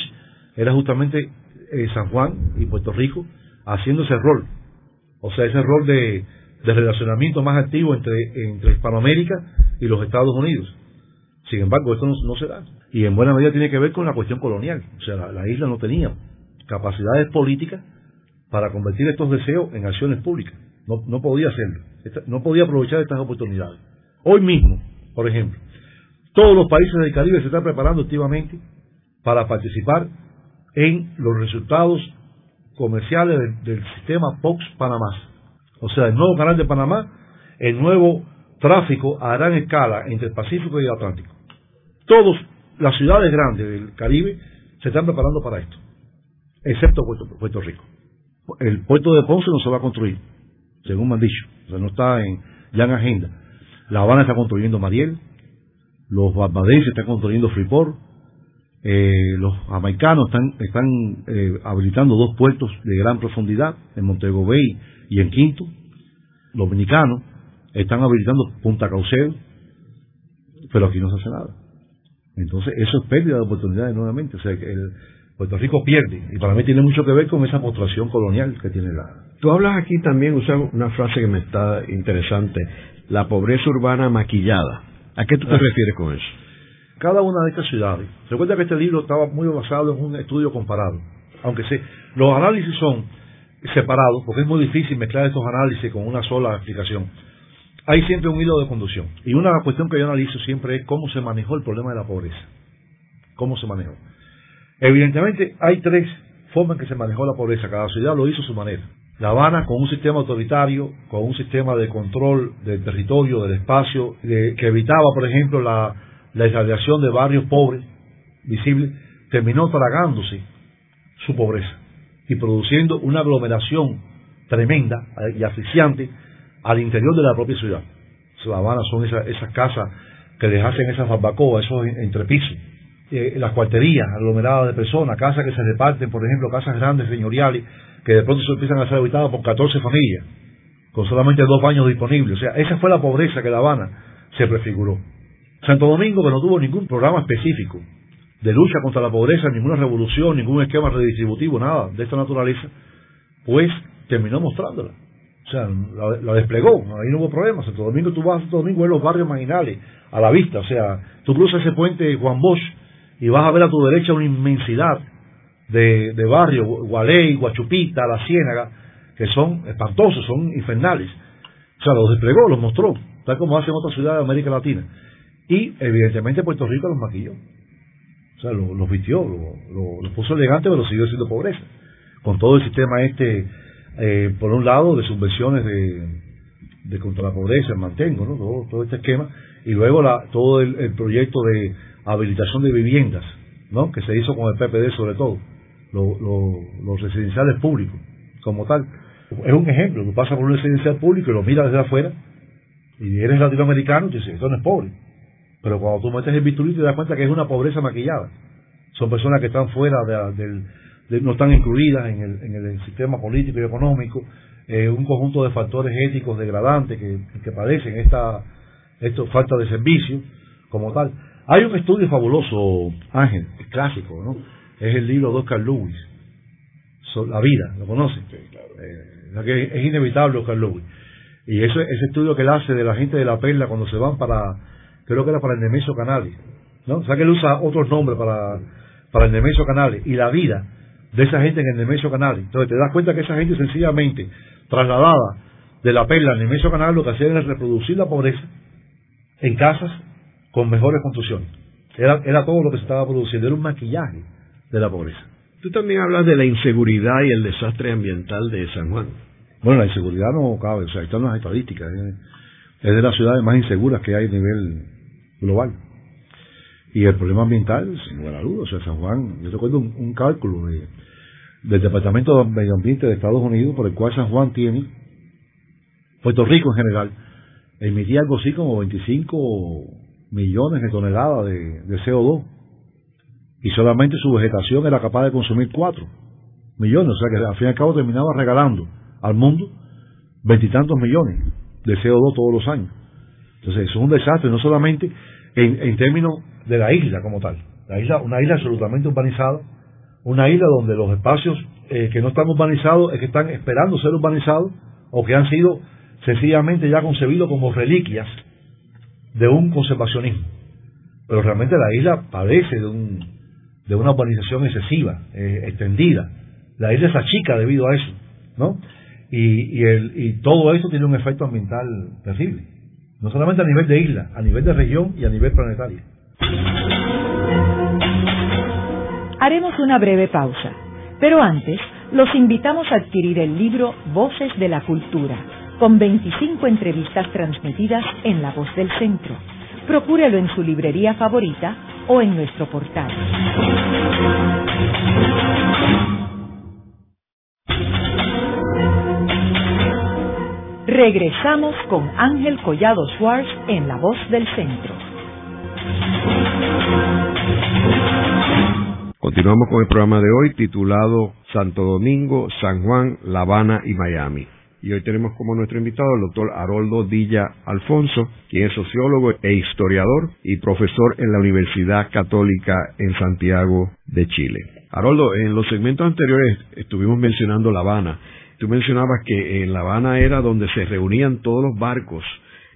era justamente eh, San Juan y Puerto Rico haciendo ese rol, o sea, ese rol de, relacionamiento más activo entre, entre Hispanoamérica y los Estados Unidos. Sin embargo, esto no, se da. Y en buena medida tiene que ver con la cuestión colonial. O sea, la, isla no tenía capacidades políticas para convertir estos deseos en acciones públicas. No, no podía hacerlo. no podía aprovechar estas oportunidades. Hoy mismo, por ejemplo, todos los países del Caribe se están preparando activamente para participar en los resultados comerciales del, sistema POX Panamá. O sea, el nuevo canal de Panamá, el nuevo tráfico a gran escala entre el Pacífico y el Atlántico. Todas las ciudades grandes del Caribe se están preparando para esto, excepto Puerto, Rico. El puerto de Ponce no se va a construir, según me han dicho, o sea, no está en, ya en agenda. La Habana está construyendo Mariel, los barbadenses están construyendo Freeport, eh, los jamaicanos están, están eh, habilitando dos puertos de gran profundidad en Montego Bay y en Quinto. Los dominicanos están habilitando Punta Cauceo, pero aquí no se hace nada. Entonces, eso es pérdida de oportunidades nuevamente. O sea, que el, Puerto Rico pierde. Y para mí tiene mucho que ver con esa mostración colonial que tiene la. Tú hablas aquí también, usas una frase que me está interesante: la pobreza urbana maquillada. ¿A qué tú te ah. refieres con eso? Cada una de estas ciudades. Recuerda que este libro estaba muy basado en un estudio comparado, aunque se, los análisis son separados, porque es muy difícil mezclar estos análisis con una sola explicación. Hay siempre un hilo de conducción. Y una cuestión que yo analizo siempre es cómo se manejó el problema de la pobreza. ¿Cómo se manejó? Evidentemente hay tres formas en que se manejó la pobreza. Cada ciudad lo hizo a su manera. La Habana con un sistema autoritario, con un sistema de control del territorio, del espacio, que evitaba, por ejemplo, la, la irradiación de barrios pobres, visibles, terminó tragándose su pobreza y produciendo una aglomeración tremenda y asfixiante al interior de la propia ciudad. La Habana son esas, esas casas que les hacen esas barbacoas, esos entrepisos, eh, las cuarterías aglomeradas de personas, casas que se reparten, por ejemplo, casas grandes, señoriales, que de pronto se empiezan a ser habitadas por 14 familias, con solamente dos baños disponibles. O sea, esa fue la pobreza que La Habana se prefiguró. Santo Domingo, que no tuvo ningún programa específico de lucha contra la pobreza, ninguna revolución, ningún esquema redistributivo, nada de esta naturaleza, pues terminó mostrándola. O sea, la, desplegó, ahí no hubo problema. Santo Domingo, tú vas a Santo Domingo, en los barrios marginales, a la vista. O sea, tú cruzas ese puente Juan Bosch y vas a ver a tu derecha una inmensidad de, de barrios, Gualey, Guachupita, La Ciénaga, que son espantosos, son infernales. O sea, los desplegó, los mostró, tal como hacen otras ciudades de América Latina. Y evidentemente Puerto Rico los maquilló. O sea, los, vistió, los puso elegantes, pero siguió siendo pobreza. Con todo el sistema este, eh, por un lado, de subvenciones de, de contra la pobreza, mantengo, ¿no? Todo, este esquema. Y luego la, todo el, proyecto de habilitación de viviendas, ¿no? Que se hizo con el PPD sobre todo. los residenciales públicos, como tal. Es un ejemplo. Tú pasas por un residencial público y lo miras desde afuera y eres latinoamericano y dices, esto no es pobre pero cuando tú metes el bisturí te das cuenta que es una pobreza maquillada. Son personas que están fuera del, no están incluidas en el, en el sistema político y económico, eh, un conjunto de factores éticos degradantes que, que padecen esta, esta falta de servicio como tal. Hay un estudio fabuloso, Ángel, es clásico, ¿no? Es el libro de Oscar Lewis, La vida, ¿lo? Sí, claro. Eh, es inevitable Oscar Lewis. Y ese, ese estudio que él hace de la gente de la perla cuando se van para creo que era para el Nemesio Canales, ¿no? O sea que él usa otros nombres para, para el Nemesio Canales y la vida de esa gente en el Nemesio Canales. Entonces te das cuenta que esa gente sencillamente trasladada de la perla al Nemesio Canales lo que hacían era reproducir la pobreza en casas con mejores construcciones. Era, era todo lo que se estaba produciendo, era un maquillaje de la pobreza. Tú también hablas de la inseguridad y el desastre ambiental de San Juan. Bueno, la inseguridad no cabe, o sea, están las estadísticas. ¿eh? Es de las ciudades más inseguras que hay a nivel global. Y el problema ambiental, sin lugar a dudas, o sea, San Juan, yo recuerdo un, cálculo del Departamento de Medio Ambiente de Estados Unidos por el cual San Juan tiene, Puerto Rico en general, emitía algo así como 25 millones de toneladas de, de CO2 y solamente su vegetación era capaz de consumir 4 millones, o sea que al fin y al cabo terminaba regalando al mundo veintitantos millones de CO2 todos los años. Entonces eso es un desastre, no solamente en, términos de la isla como tal, la isla, una isla absolutamente urbanizada, una isla donde los espacios eh, que no están urbanizados es que están esperando ser urbanizados o que han sido sencillamente ya concebidos como reliquias de un conservacionismo. Pero realmente la isla padece de, un, de una urbanización excesiva, eh, extendida. La isla es achica debido a eso, ¿no? Y, y, el, y todo esto tiene un efecto ambiental terrible. No solamente a nivel de isla, a nivel de región y a nivel planetario. Haremos una breve pausa, pero antes los invitamos a adquirir el libro Voces de la Cultura, con 25 entrevistas transmitidas en La Voz del Centro. Procúrelo en su librería favorita o en nuestro portal. Regresamos con Ángel Collado Schwartz en La Voz del Centro. Continuamos con el programa de hoy titulado Santo Domingo, San Juan, La Habana y Miami. Y hoy tenemos como nuestro invitado al doctor Haroldo Dilla Alfonso, quien es sociólogo e historiador y profesor en la Universidad Católica en Santiago de Chile. Haroldo, en los segmentos anteriores estuvimos mencionando La Habana. Tú mencionabas que en La Habana era donde se reunían todos los barcos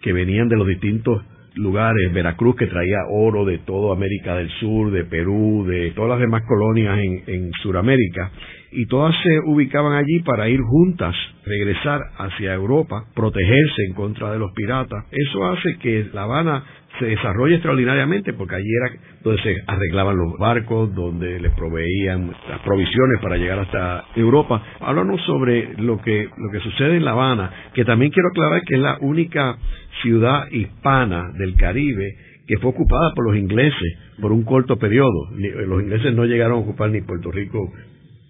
que venían de los distintos lugares, Veracruz que traía oro de toda América del Sur, de Perú, de todas las demás colonias en, en Sudamérica, y todas se ubicaban allí para ir juntas, regresar hacia Europa, protegerse en contra de los piratas. Eso hace que La Habana se desarrolle extraordinariamente porque allí era donde se arreglaban los barcos, donde les proveían las provisiones para llegar hasta Europa. Háblanos sobre lo que, lo que sucede en La Habana, que también quiero aclarar que es la única ciudad hispana del Caribe que fue ocupada por los ingleses por un corto periodo. Los ingleses no llegaron a ocupar ni Puerto Rico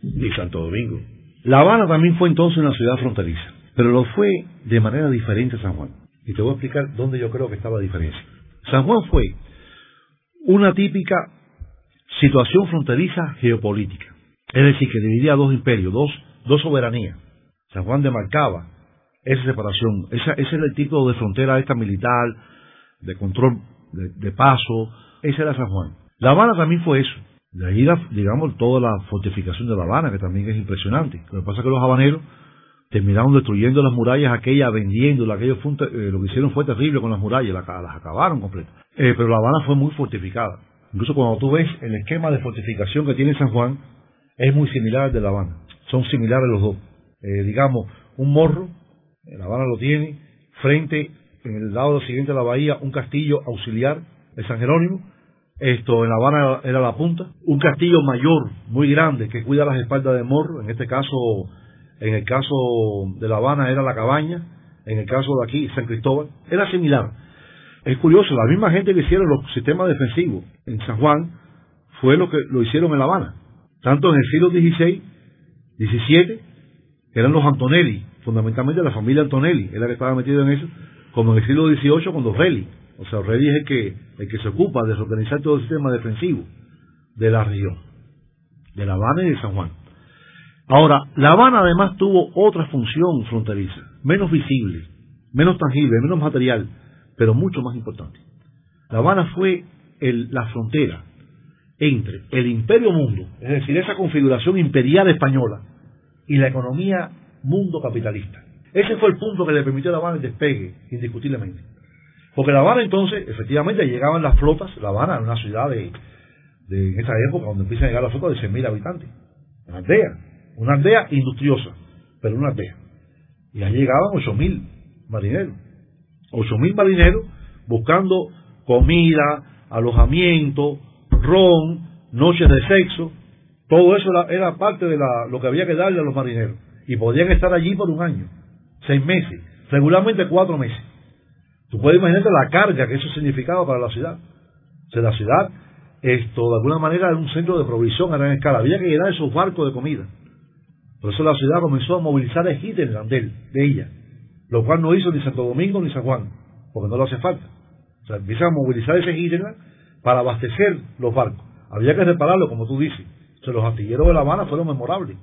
ni Santo Domingo. La Habana también fue entonces una ciudad fronteriza, pero lo fue de manera diferente a San Juan. Y te voy a explicar dónde yo creo que estaba la diferencia. San Juan fue una típica situación fronteriza geopolítica. Es decir, que dividía dos imperios, dos, dos soberanías. San Juan demarcaba esa separación. Esa, ese era el tipo de frontera esta militar, de control de, de paso. Ese era San Juan. La Habana también fue eso. De ahí, la, digamos, toda la fortificación de La Habana, que también es impresionante. Lo que pasa es que los habaneros terminaron destruyendo las murallas aquellas, vendiéndolas, aquello fue eh, lo que hicieron fue terrible con las murallas, las, acabaron completas. Eh, pero La Habana fue muy fortificada. Incluso cuando tú ves el esquema de fortificación que tiene San Juan, es muy similar al de La Habana. Son similares los dos. Eh, digamos, un morro, La Habana lo tiene, frente, en el lado siguiente de la bahía, un castillo auxiliar de San Jerónimo, esto en La Habana era la punta, un castillo mayor, muy grande, que cuida las espaldas de Morro, en este caso, en el caso de La Habana era la cabaña, en el caso de aquí, San Cristóbal, era similar. Es curioso, la misma gente que hicieron los sistemas defensivos en San Juan fue lo que lo hicieron en La Habana. Tanto en el siglo XVI, XVII, eran los Antonelli, fundamentalmente la familia Antonelli, era la que estaba metida en eso, como en el siglo XVIII con los Relli. O sea, Relli es el que, el que se ocupa de reorganizar todo el sistema defensivo de la región, de La Habana y de San Juan. Ahora, La Habana además tuvo otra función fronteriza, menos visible, menos tangible, menos material, pero mucho más importante. La Habana fue el- la frontera entre el imperio mundo, es decir, esa configuración imperial española, y la economía mundo capitalista. Ese fue el punto que le permitió a La Habana el despegue, indiscutiblemente. Porque La Habana entonces, efectivamente, llegaban las flotas, La Habana era una ciudad de, de en esa época donde empiezan a llegar las flotas de 100.000 habitantes. Una aldea, una aldea industriosa, pero una aldea. Y ahí llegaban 8.000 marineros. 8.000 marineros buscando comida, alojamiento, ron, noches de sexo. Todo eso era, parte de la- lo que había que darle a los marineros. Y podían estar allí por un año, seis meses, regularmente cuatro meses. Tú puedes imaginarte la carga que eso significaba para la ciudad. O la ciudad, esto de alguna manera era un centro de provisión a gran escala. Había que llenar esos barcos de comida. Por eso la ciudad comenzó a movilizar el hinterland de, él, de ella, lo cual no hizo ni Santo Domingo ni San Juan, porque no le hace falta. O sea, empiezan a movilizar ese hidra para abastecer los barcos. Había que repararlo, como tú dices. O sea, los astilleros de La Habana fueron memorables.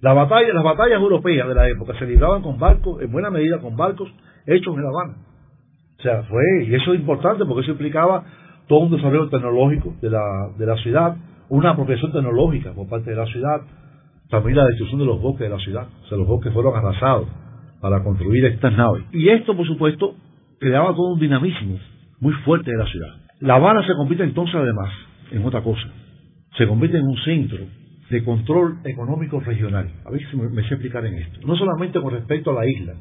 Las batallas europeas de la época se libraban con barcos, en buena medida con barcos hechos en La Habana. O sea, fue, y eso es importante porque eso implicaba todo un desarrollo tecnológico de la, de la ciudad, una apropiación tecnológica por parte de la ciudad, también la destrucción de los bosques de la ciudad. O sea, los bosques fueron arrasados para construir estas naves. Y esto, por supuesto, creaba todo un dinamismo muy fuerte de la ciudad. La Habana se convierte entonces, además, en otra cosa. Se convierte en un centro de control económico regional. A ver si me, sé explicar en esto. No solamente con respecto a la isla,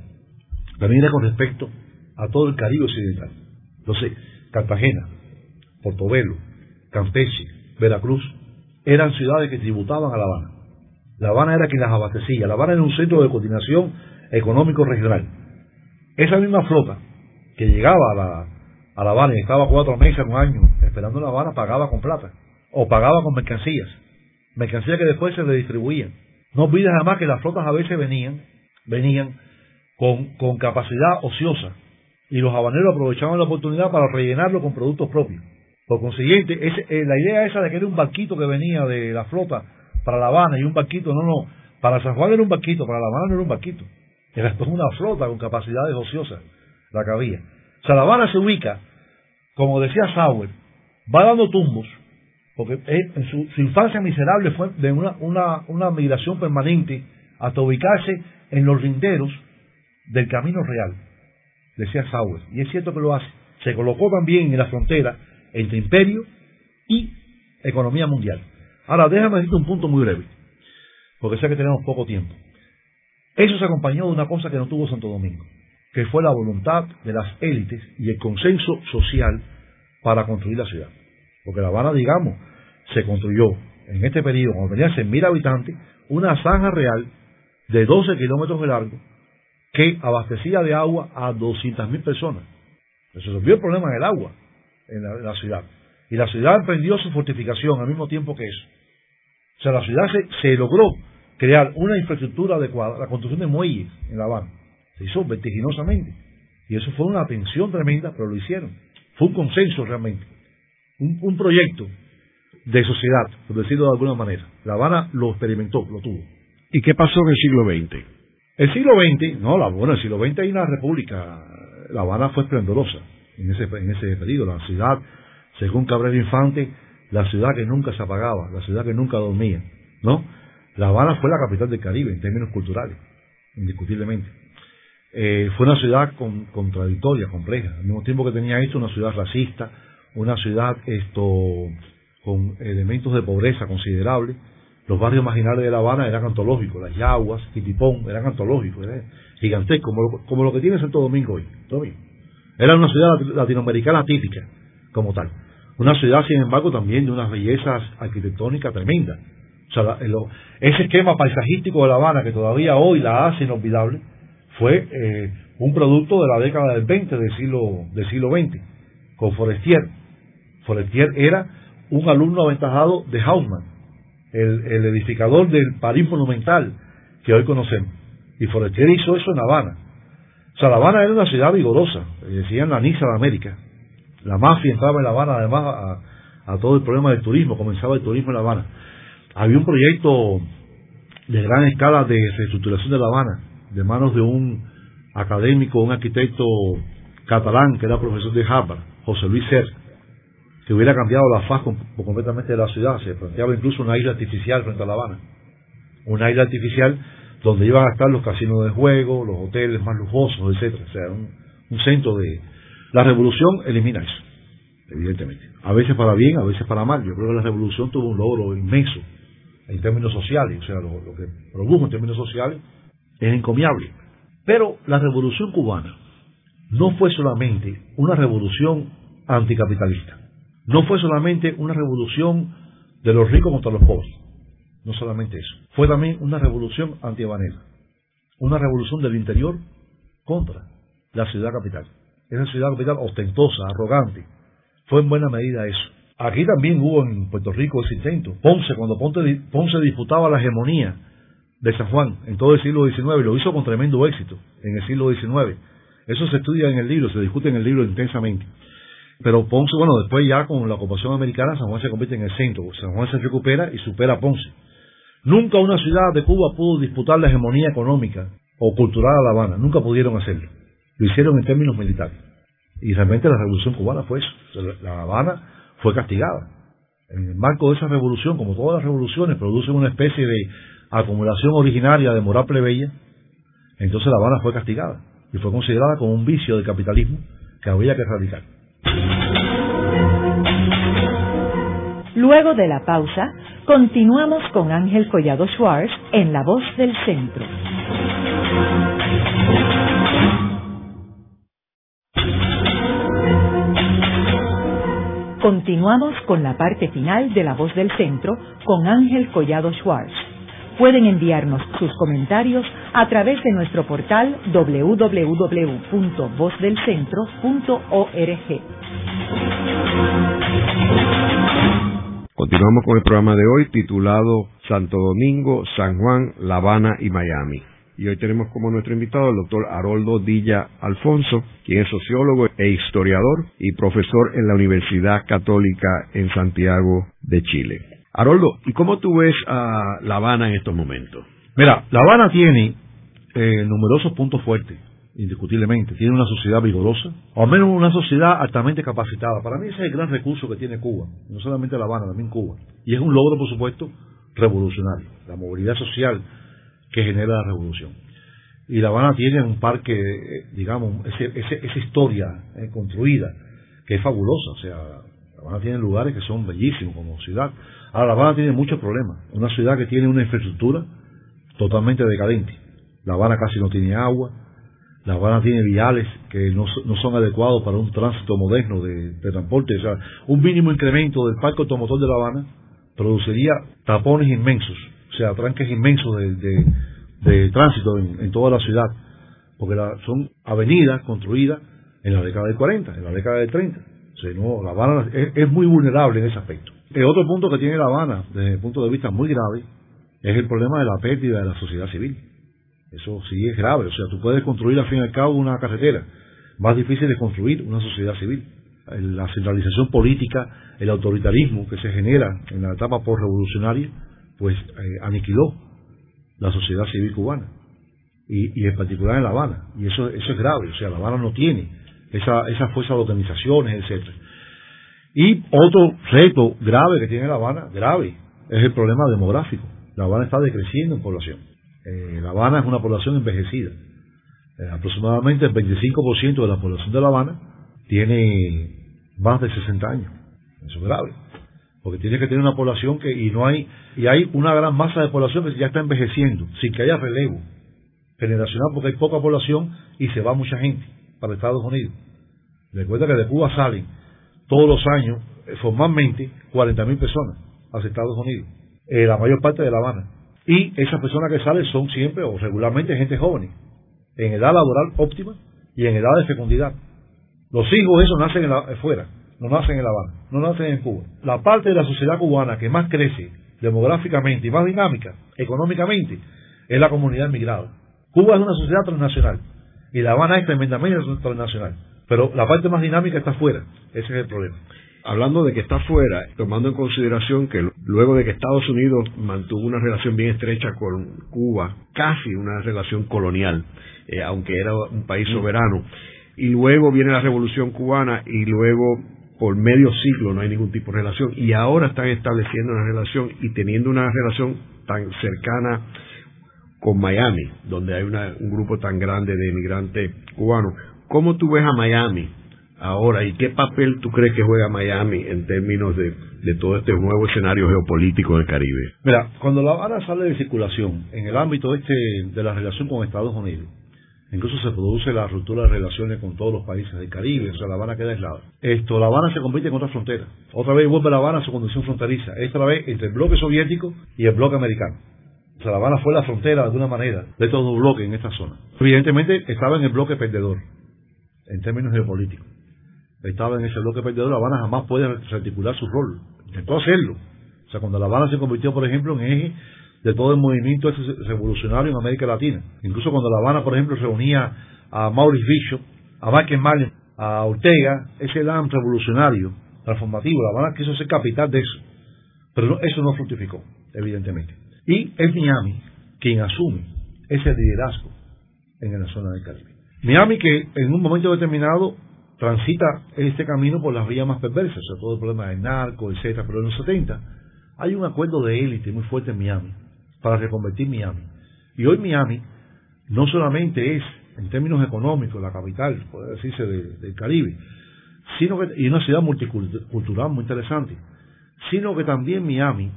también con respecto a todo el Caribe occidental. Entonces, Cartagena, Portobelo, Campeche, Veracruz, eran ciudades que tributaban a La Habana. La Habana era quien las abastecía. La Habana era un centro de coordinación económico regional. Esa misma flota que llegaba a la, a La Habana y estaba cuatro meses, un año, esperando La Habana, pagaba con plata. O pagaba con mercancías. Mercancías que después se redistribuían. No olvides además que las flotas a veces venían, venían con, con capacidad ociosa. Y los habaneros aprovechaban la oportunidad para rellenarlo con productos propios. Por consiguiente, eh, la idea esa de que era un barquito que venía de la flota para La Habana y un barquito, no, no, para San Juan era un barquito, para La Habana no era un barquito. Era toda una flota con capacidades ociosas, la que había. O sea, La Habana se ubica, como decía Sauer, va dando tumbos, porque en su, infancia miserable fue de una, una, una migración permanente hasta ubicarse en los linderos del camino real, decía Sauer. Y es cierto que lo hace. Se colocó también en la frontera entre imperio y economía mundial. Ahora, déjame decirte un punto muy breve, porque sé que tenemos poco tiempo. Eso se acompañó de una cosa que no tuvo Santo Domingo, que fue la voluntad de las élites y el consenso social para construir la ciudad. Porque La Habana, digamos, se construyó en este periodo, cuando tenía 100.000 habitantes, una zanja real de 12 kilómetros de largo que abastecía de agua a 200.000 personas. Resolvió el problema del agua en la, ciudad. Y la ciudad emprendió su fortificación al mismo tiempo que eso. O sea, la ciudad se, logró crear una infraestructura adecuada, la construcción de muelles en La Habana. Se hizo vertiginosamente. Y eso fue una tensión tremenda, pero lo hicieron. Fue un consenso realmente. Un, un proyecto de sociedad, por decirlo de alguna manera. La Habana lo experimentó, lo tuvo. ¿Y qué pasó en el siglo XX? El siglo XX, no, la, bueno, el siglo XX hay una república. La Habana fue esplendorosa en ese, en ese periodo. La ciudad, según Cabrera Infante, la ciudad que nunca se apagaba, la ciudad que nunca dormía, ¿no? La Habana fue la capital del Caribe en términos culturales, indiscutiblemente. Eh, fue una ciudad con, contradictoria, compleja, al mismo tiempo que tenía esto una ciudad racista, una ciudad esto con elementos de pobreza considerables. Los barrios marginales de La Habana eran antológicos, las Yaguas, Quitipón, eran antológicos, eran gigantescos, como lo, como lo que tiene Santo Domingo hoy. Domingo. Era una ciudad latinoamericana típica, como tal. Una ciudad, sin embargo, también de unas bellezas arquitectónicas tremendas. Ese esquema paisajístico de La Habana, que todavía hoy la hace inolvidable, fue eh, un producto de la década del 20 del siglo, del siglo XX, con Forestier. Forestier era un alumno aventajado de Hausmann, el, el edificador del París monumental que hoy conocemos. Y Forestier hizo eso en La Habana. La Habana era una ciudad vigorosa, decían la Niza de América. La mafia entraba en La Habana, además, a, todo el problema del turismo, comenzaba el turismo en La Habana. Había un proyecto de gran escala de reestructuración de La Habana, de manos de un académico, un arquitecto catalán que era profesor de Harvard, José Luis Ser, que hubiera cambiado la faz completamente de la ciudad. Se planteaba incluso una isla artificial frente a La Habana. Una isla artificial donde iban a estar los casinos de juego, los hoteles más lujosos, etcétera. O sea, un, centro de... La revolución elimina eso, evidentemente. A veces para bien, a veces para mal. Yo creo que la revolución tuvo un logro inmenso en términos sociales, o sea, lo, que produjo en términos sociales es encomiable. Pero la revolución cubana no fue solamente una revolución anticapitalista, no fue solamente una revolución de los ricos contra los pobres, no solamente eso. Fue también una revolución antihabanera. Una revolución del interior contra la ciudad capital. Esa ciudad capital ostentosa, arrogante. Fue en buena medida eso. Aquí también hubo en Puerto Rico ese intento. Ponce, cuando Ponce, disputaba la hegemonía de San Juan en todo el siglo XIX, lo hizo con tremendo éxito en el siglo XIX. Eso se estudia en el libro, se discute en el libro intensamente. Pero Ponce, bueno, después ya con la ocupación americana, San Juan se convierte en el centro. San Juan se recupera y supera a Ponce. Nunca una ciudad de Cuba pudo disputar la hegemonía económica o cultural a La Habana. Nunca pudieron hacerlo. Lo hicieron en términos militares. Y realmente la revolución cubana fue eso. La Habana fue castigada. En el marco de esa revolución, como todas las revoluciones, producen una especie de acumulación originaria de moral plebeya, entonces La Habana fue castigada y fue considerada como un vicio del capitalismo que había que erradicar. Luego de la pausa, continuamos con Ángel Collado Schwartz en La Voz del Centro. Continuamos con la parte final de La Voz del Centro con Ángel Collado Schwartz. Pueden enviarnos sus comentarios a través de nuestro portal www.vozdelcentro.org. Continuamos con el programa de hoy titulado Santo Domingo, San Juan, La Habana y Miami. Y hoy tenemos como nuestro invitado al doctor Haroldo Dilla Alfonso, quien es sociólogo e historiador y profesor en la Universidad Católica en Santiago de Chile. Haroldo, ¿y cómo tú ves a La Habana en estos momentos? Mira, La Habana tiene eh, numerosos puntos fuertes, indiscutiblemente. Tiene una sociedad vigorosa, o al menos una sociedad altamente capacitada. Para mí ese es el gran recurso que tiene Cuba, no solamente La Habana, también Cuba. Y es un logro, por supuesto, revolucionario. La movilidad social que genera la revolución. Y La Habana tiene un parque, eh, digamos, esa historia eh, construida, que es fabulosa. O sea, La Habana tiene lugares que son bellísimos como ciudad. Ahora, La Habana tiene muchos problemas. Una ciudad que tiene una infraestructura totalmente decadente. La Habana casi no tiene agua. La Habana tiene viales que no, son adecuados para un tránsito moderno de, transporte. O sea, un mínimo incremento del parque automotor de La Habana produciría tapones inmensos o sea, tranques inmensos de, tránsito en, toda la ciudad, porque son avenidas construidas en la década del 40, en la década del 30. O sea, no, La Habana es, muy vulnerable en ese aspecto. El otro punto que tiene La Habana, desde el punto de vista muy grave, es el problema de la pérdida de la sociedad civil. Eso sí es grave. O sea, tú puedes construir al fin y al cabo una carretera. Más difícil es construir una sociedad civil. La centralización política, el autoritarismo que se genera en la etapa postrevolucionaria, pues eh, aniquiló la sociedad civil cubana. Y, en particular en La Habana. Y eso eso es grave. O sea La Habana no tiene esa esa fuerza de organizaciones etcétera. Y otro reto grave que tiene La Habana grave es el problema demográfico. La Habana está decreciendo en población. Eh, La Habana es una población envejecida. Eh, aproximadamente el 25% de la población de La Habana tiene más de 60 años. Eso es grave porque tiene que tener una población que y no hay y hay una gran masa de población que ya está envejeciendo sin que haya relevo generacional porque hay poca población y se va mucha gente para Estados Unidos. Recuerda que de Cuba salen todos los años eh, formalmente 40.000 personas hacia Estados Unidos eh, la mayor parte de La Habana. Y esas personas que salen son siempre o regularmente gente joven en edad laboral óptima y en edad de fecundidad. Los hijos esos nacen en fuera no nacen en La Habana, no nacen en Cuba. La parte de la sociedad cubana que más crece demográficamente y más dinámica económicamente es la comunidad inmigrada. Cuba es una sociedad transnacional y La Habana es tremendamente transnacional, pero la parte más dinámica está fuera. Ese es el problema. Hablando de que está fuera, tomando en consideración que luego de que Estados Unidos mantuvo una relación bien estrecha con Cuba, casi una relación colonial, eh, aunque era un país mm. soberano, y luego viene la revolución cubana y luego por medio siglo no hay ningún tipo de relación y ahora están estableciendo una relación y teniendo una relación tan cercana con Miami, donde hay un grupo tan grande de inmigrantes cubanos. ¿Cómo tú ves a Miami ahora y qué papel tú crees que juega Miami en términos de, de todo este nuevo escenario geopolítico del Caribe? Mira, cuando La Habana sale de circulación en el ámbito este de la relación con Estados Unidos, Incluso se produce la ruptura de relaciones con todos los países del Caribe, o sea, La Habana queda aislada. Esto, La Habana se convierte en otra frontera. Otra vez vuelve La Habana a su condición fronteriza, esta vez entre el bloque soviético y el bloque americano. O sea, La Habana fue la frontera de alguna manera de estos dos bloques en esta zona. Evidentemente estaba en el bloque perdedor, en términos geopolíticos. Estaba en ese bloque perdedor, La Habana jamás puede articular su rol. Intentó hacerlo. O sea, cuando La Habana se convirtió, por ejemplo, en eje de todo el movimiento revolucionario en América Latina. Incluso cuando La Habana, por ejemplo, reunía a Maurice Bishop, a Michael Marlin, a Ortega ese plan revolucionario, transformativo. La Habana quiso ser capital de eso. Pero eso no fructificó, evidentemente. Y es Miami quien asume ese liderazgo en la zona del Caribe. Miami que en un momento determinado transita este camino por las vías más perversas, o sea, todo el problema del narco, etcétera, pero en los 70 hay un acuerdo de élite muy fuerte en Miami para reconvertir Miami. Y hoy Miami no solamente es, en términos económicos, la capital, puede decirse, del Caribe, sino que, y una ciudad multicultural muy interesante, sino que también Miami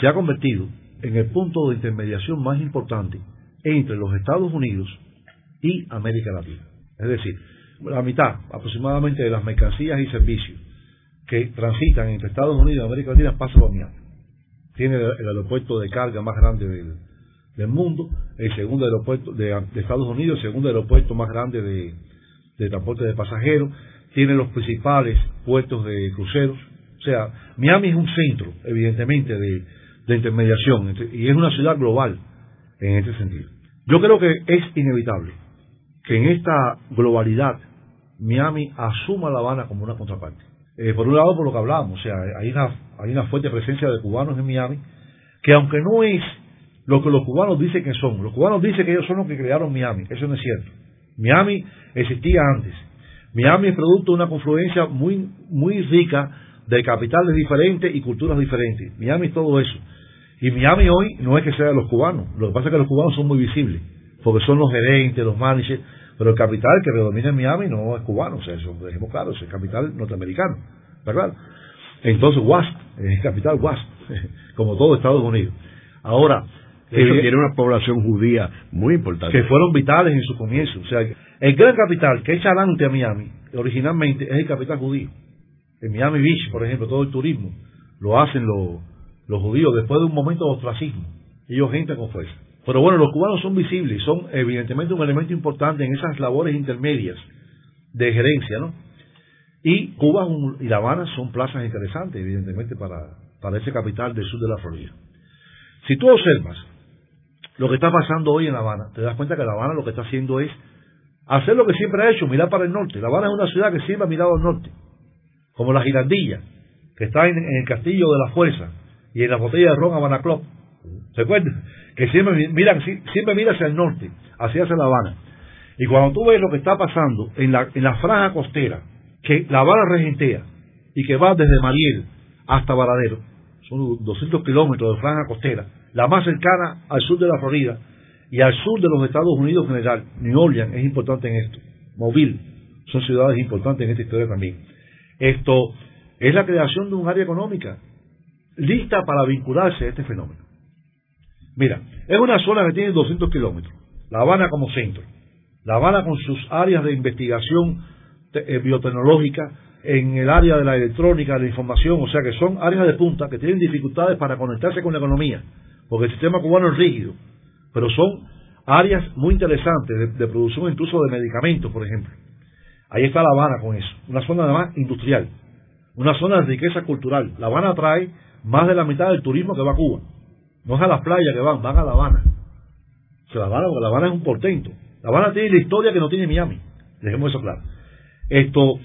se ha convertido en el punto de intermediación más importante entre los Estados Unidos y América Latina. Es decir, la mitad aproximadamente de las mercancías y servicios que transitan entre Estados Unidos y América Latina pasa por Miami. Tiene el, aeropuerto de carga más grande del, mundo, el segundo aeropuerto de, Estados Unidos, el segundo aeropuerto más grande de, transporte de pasajeros, tiene los principales puertos de cruceros. O sea, Miami es un centro, evidentemente, de, intermediación y es una ciudad global en este sentido. Yo creo que es inevitable que en esta globalidad Miami asuma La Habana como una contraparte. Eh, por un lado, por lo que hablábamos, o sea, hay una, hay una fuerte presencia de cubanos en Miami, que aunque no es lo que los cubanos dicen que son, los cubanos dicen que ellos son los que crearon Miami, eso no es cierto. Miami existía antes. Miami es producto de una confluencia muy, muy rica de capitales diferentes y culturas diferentes. Miami es todo eso. Y Miami hoy no es que sea de los cubanos, lo que pasa es que los cubanos son muy visibles, porque son los gerentes, los managers, pero el capital que predomina en Miami no es cubano, o sea, eso dejemos claro, es el capital norteamericano, ¿verdad? Entonces, WASP, es el capital WASP, como todo Estados Unidos. Ahora, eso tiene una población judía muy importante. Que fueron vitales en su comienzo. O sea, el gran capital que echa adelante a Miami, originalmente, es el capital judío. En Miami Beach, por ejemplo, todo el turismo lo hacen los, los judíos después de un momento de ostracismo. Ellos entran con fuerza. Pero bueno, los cubanos son visibles, son evidentemente un elemento importante en esas labores intermedias de gerencia, ¿no? Y Cuba y La Habana son plazas interesantes, evidentemente, para, para ese capital del sur de la Florida. Si tú observas lo que está pasando hoy en La Habana, te das cuenta que La Habana lo que está haciendo es hacer lo que siempre ha hecho, mirar para el norte. La Habana es una ciudad que siempre ha mirado al norte, como la girandilla, que está en, el castillo de la fuerza y en la botella de ron Habana Club. ¿Se acuerdan? Que siempre miran, siempre mira hacia el norte, hacia, hacia La Habana. Y cuando tú ves lo que está pasando en la, en la franja costera, que La Habana regentea y que va desde Mariel hasta Varadero, son 200 kilómetros de franja costera, la más cercana al sur de la Florida y al sur de los Estados Unidos en general. New Orleans es importante en esto. Mobile son ciudades importantes en esta historia también. Esto es la creación de un área económica lista para vincularse a este fenómeno. Mira, es una zona que tiene 200 kilómetros. La Habana como centro. La Habana con sus áreas de investigación eh, biotecnológica en el área de la electrónica, de la información, o sea que son áreas de punta que tienen dificultades para conectarse con la economía, porque el sistema cubano es rígido, pero son áreas muy interesantes de, producción incluso de medicamentos, por ejemplo. Ahí está La Habana con eso, una zona además industrial, una zona de riqueza cultural. La Habana trae más de la mitad del turismo que va a Cuba. No es a las playas que van, van a La Habana. La Habana, La Habana es un portento. La Habana tiene la historia que no tiene Miami. Dejemos eso claro. Esto,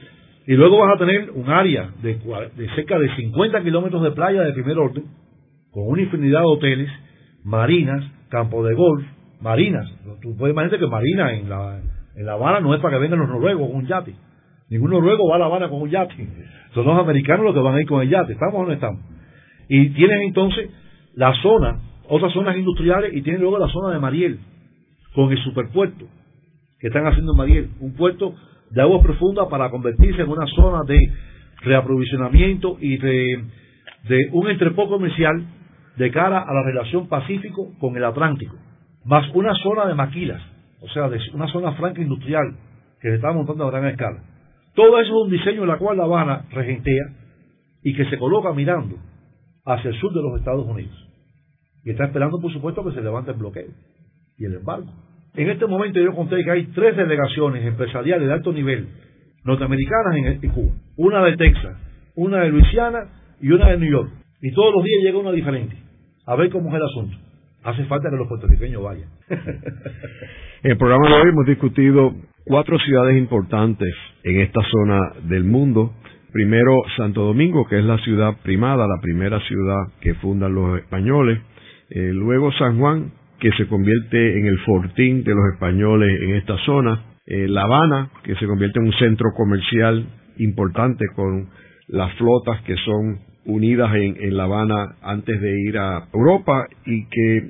y luego vas a tener un área de, de cerca de 50 kilómetros de playa de primer orden, con una infinidad de hoteles, marinas, campos de golf, marinas. Tú puedes imaginarte que marina en La, en la Habana no es para que vengan los noruegos con un yate. Ningún noruego va a La Habana con un yate. Son los americanos los que van a ir con el yate. ¿Estamos o no estamos? Y tienen entonces la zona, otras zonas industriales, y tienen luego la zona de Mariel, con el superpuerto que están haciendo en Mariel, un puerto de agua profunda para convertirse en una zona de reaprovisionamiento y de, un entrepó comercial de cara a la relación Pacífico con el Atlántico, más una zona de maquilas, o sea, de una zona franca industrial que se está montando a gran escala. Todo eso es un diseño en la cual La Habana regentea y que se coloca mirando hacia el sur de los Estados Unidos y está esperando, por supuesto, que se levante el bloqueo y el embargo. En este momento yo conté que hay tres delegaciones empresariales de alto nivel norteamericanas en, Cuba. Una de Texas, una de Luisiana y una de New York. Y todos los días llega una diferente. A ver cómo es el asunto. Hace falta que los puertorriqueños vayan. en el programa de hoy hemos discutido cuatro ciudades importantes en esta zona del mundo. Primero Santo Domingo, que es la ciudad primada, la primera ciudad que fundan los españoles. Eh, luego San Juan, que se convierte en el fortín de los españoles en esta zona. Eh, la Habana, que se convierte en un centro comercial importante con las flotas que son unidas en, La Habana antes de ir a Europa y que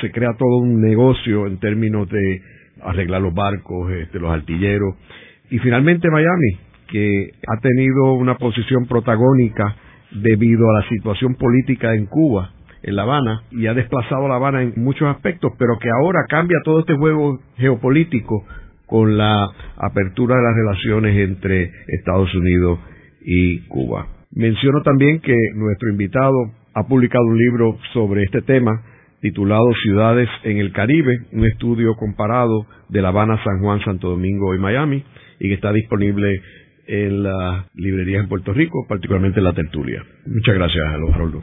se crea todo un negocio en términos de arreglar los barcos, este, los artilleros. Y finalmente Miami, que ha tenido una posición protagónica debido a la situación política en Cuba, en La Habana, y ha desplazado a La Habana en muchos aspectos, pero que ahora cambia todo este juego geopolítico con la apertura de las relaciones entre Estados Unidos y Cuba. Menciono también que nuestro invitado ha publicado un libro sobre este tema titulado Ciudades en el Caribe, un estudio comparado de La Habana, San Juan, Santo Domingo y Miami, y que está disponible en las librerías en Puerto Rico, particularmente en la tertulia. Muchas gracias, Harold.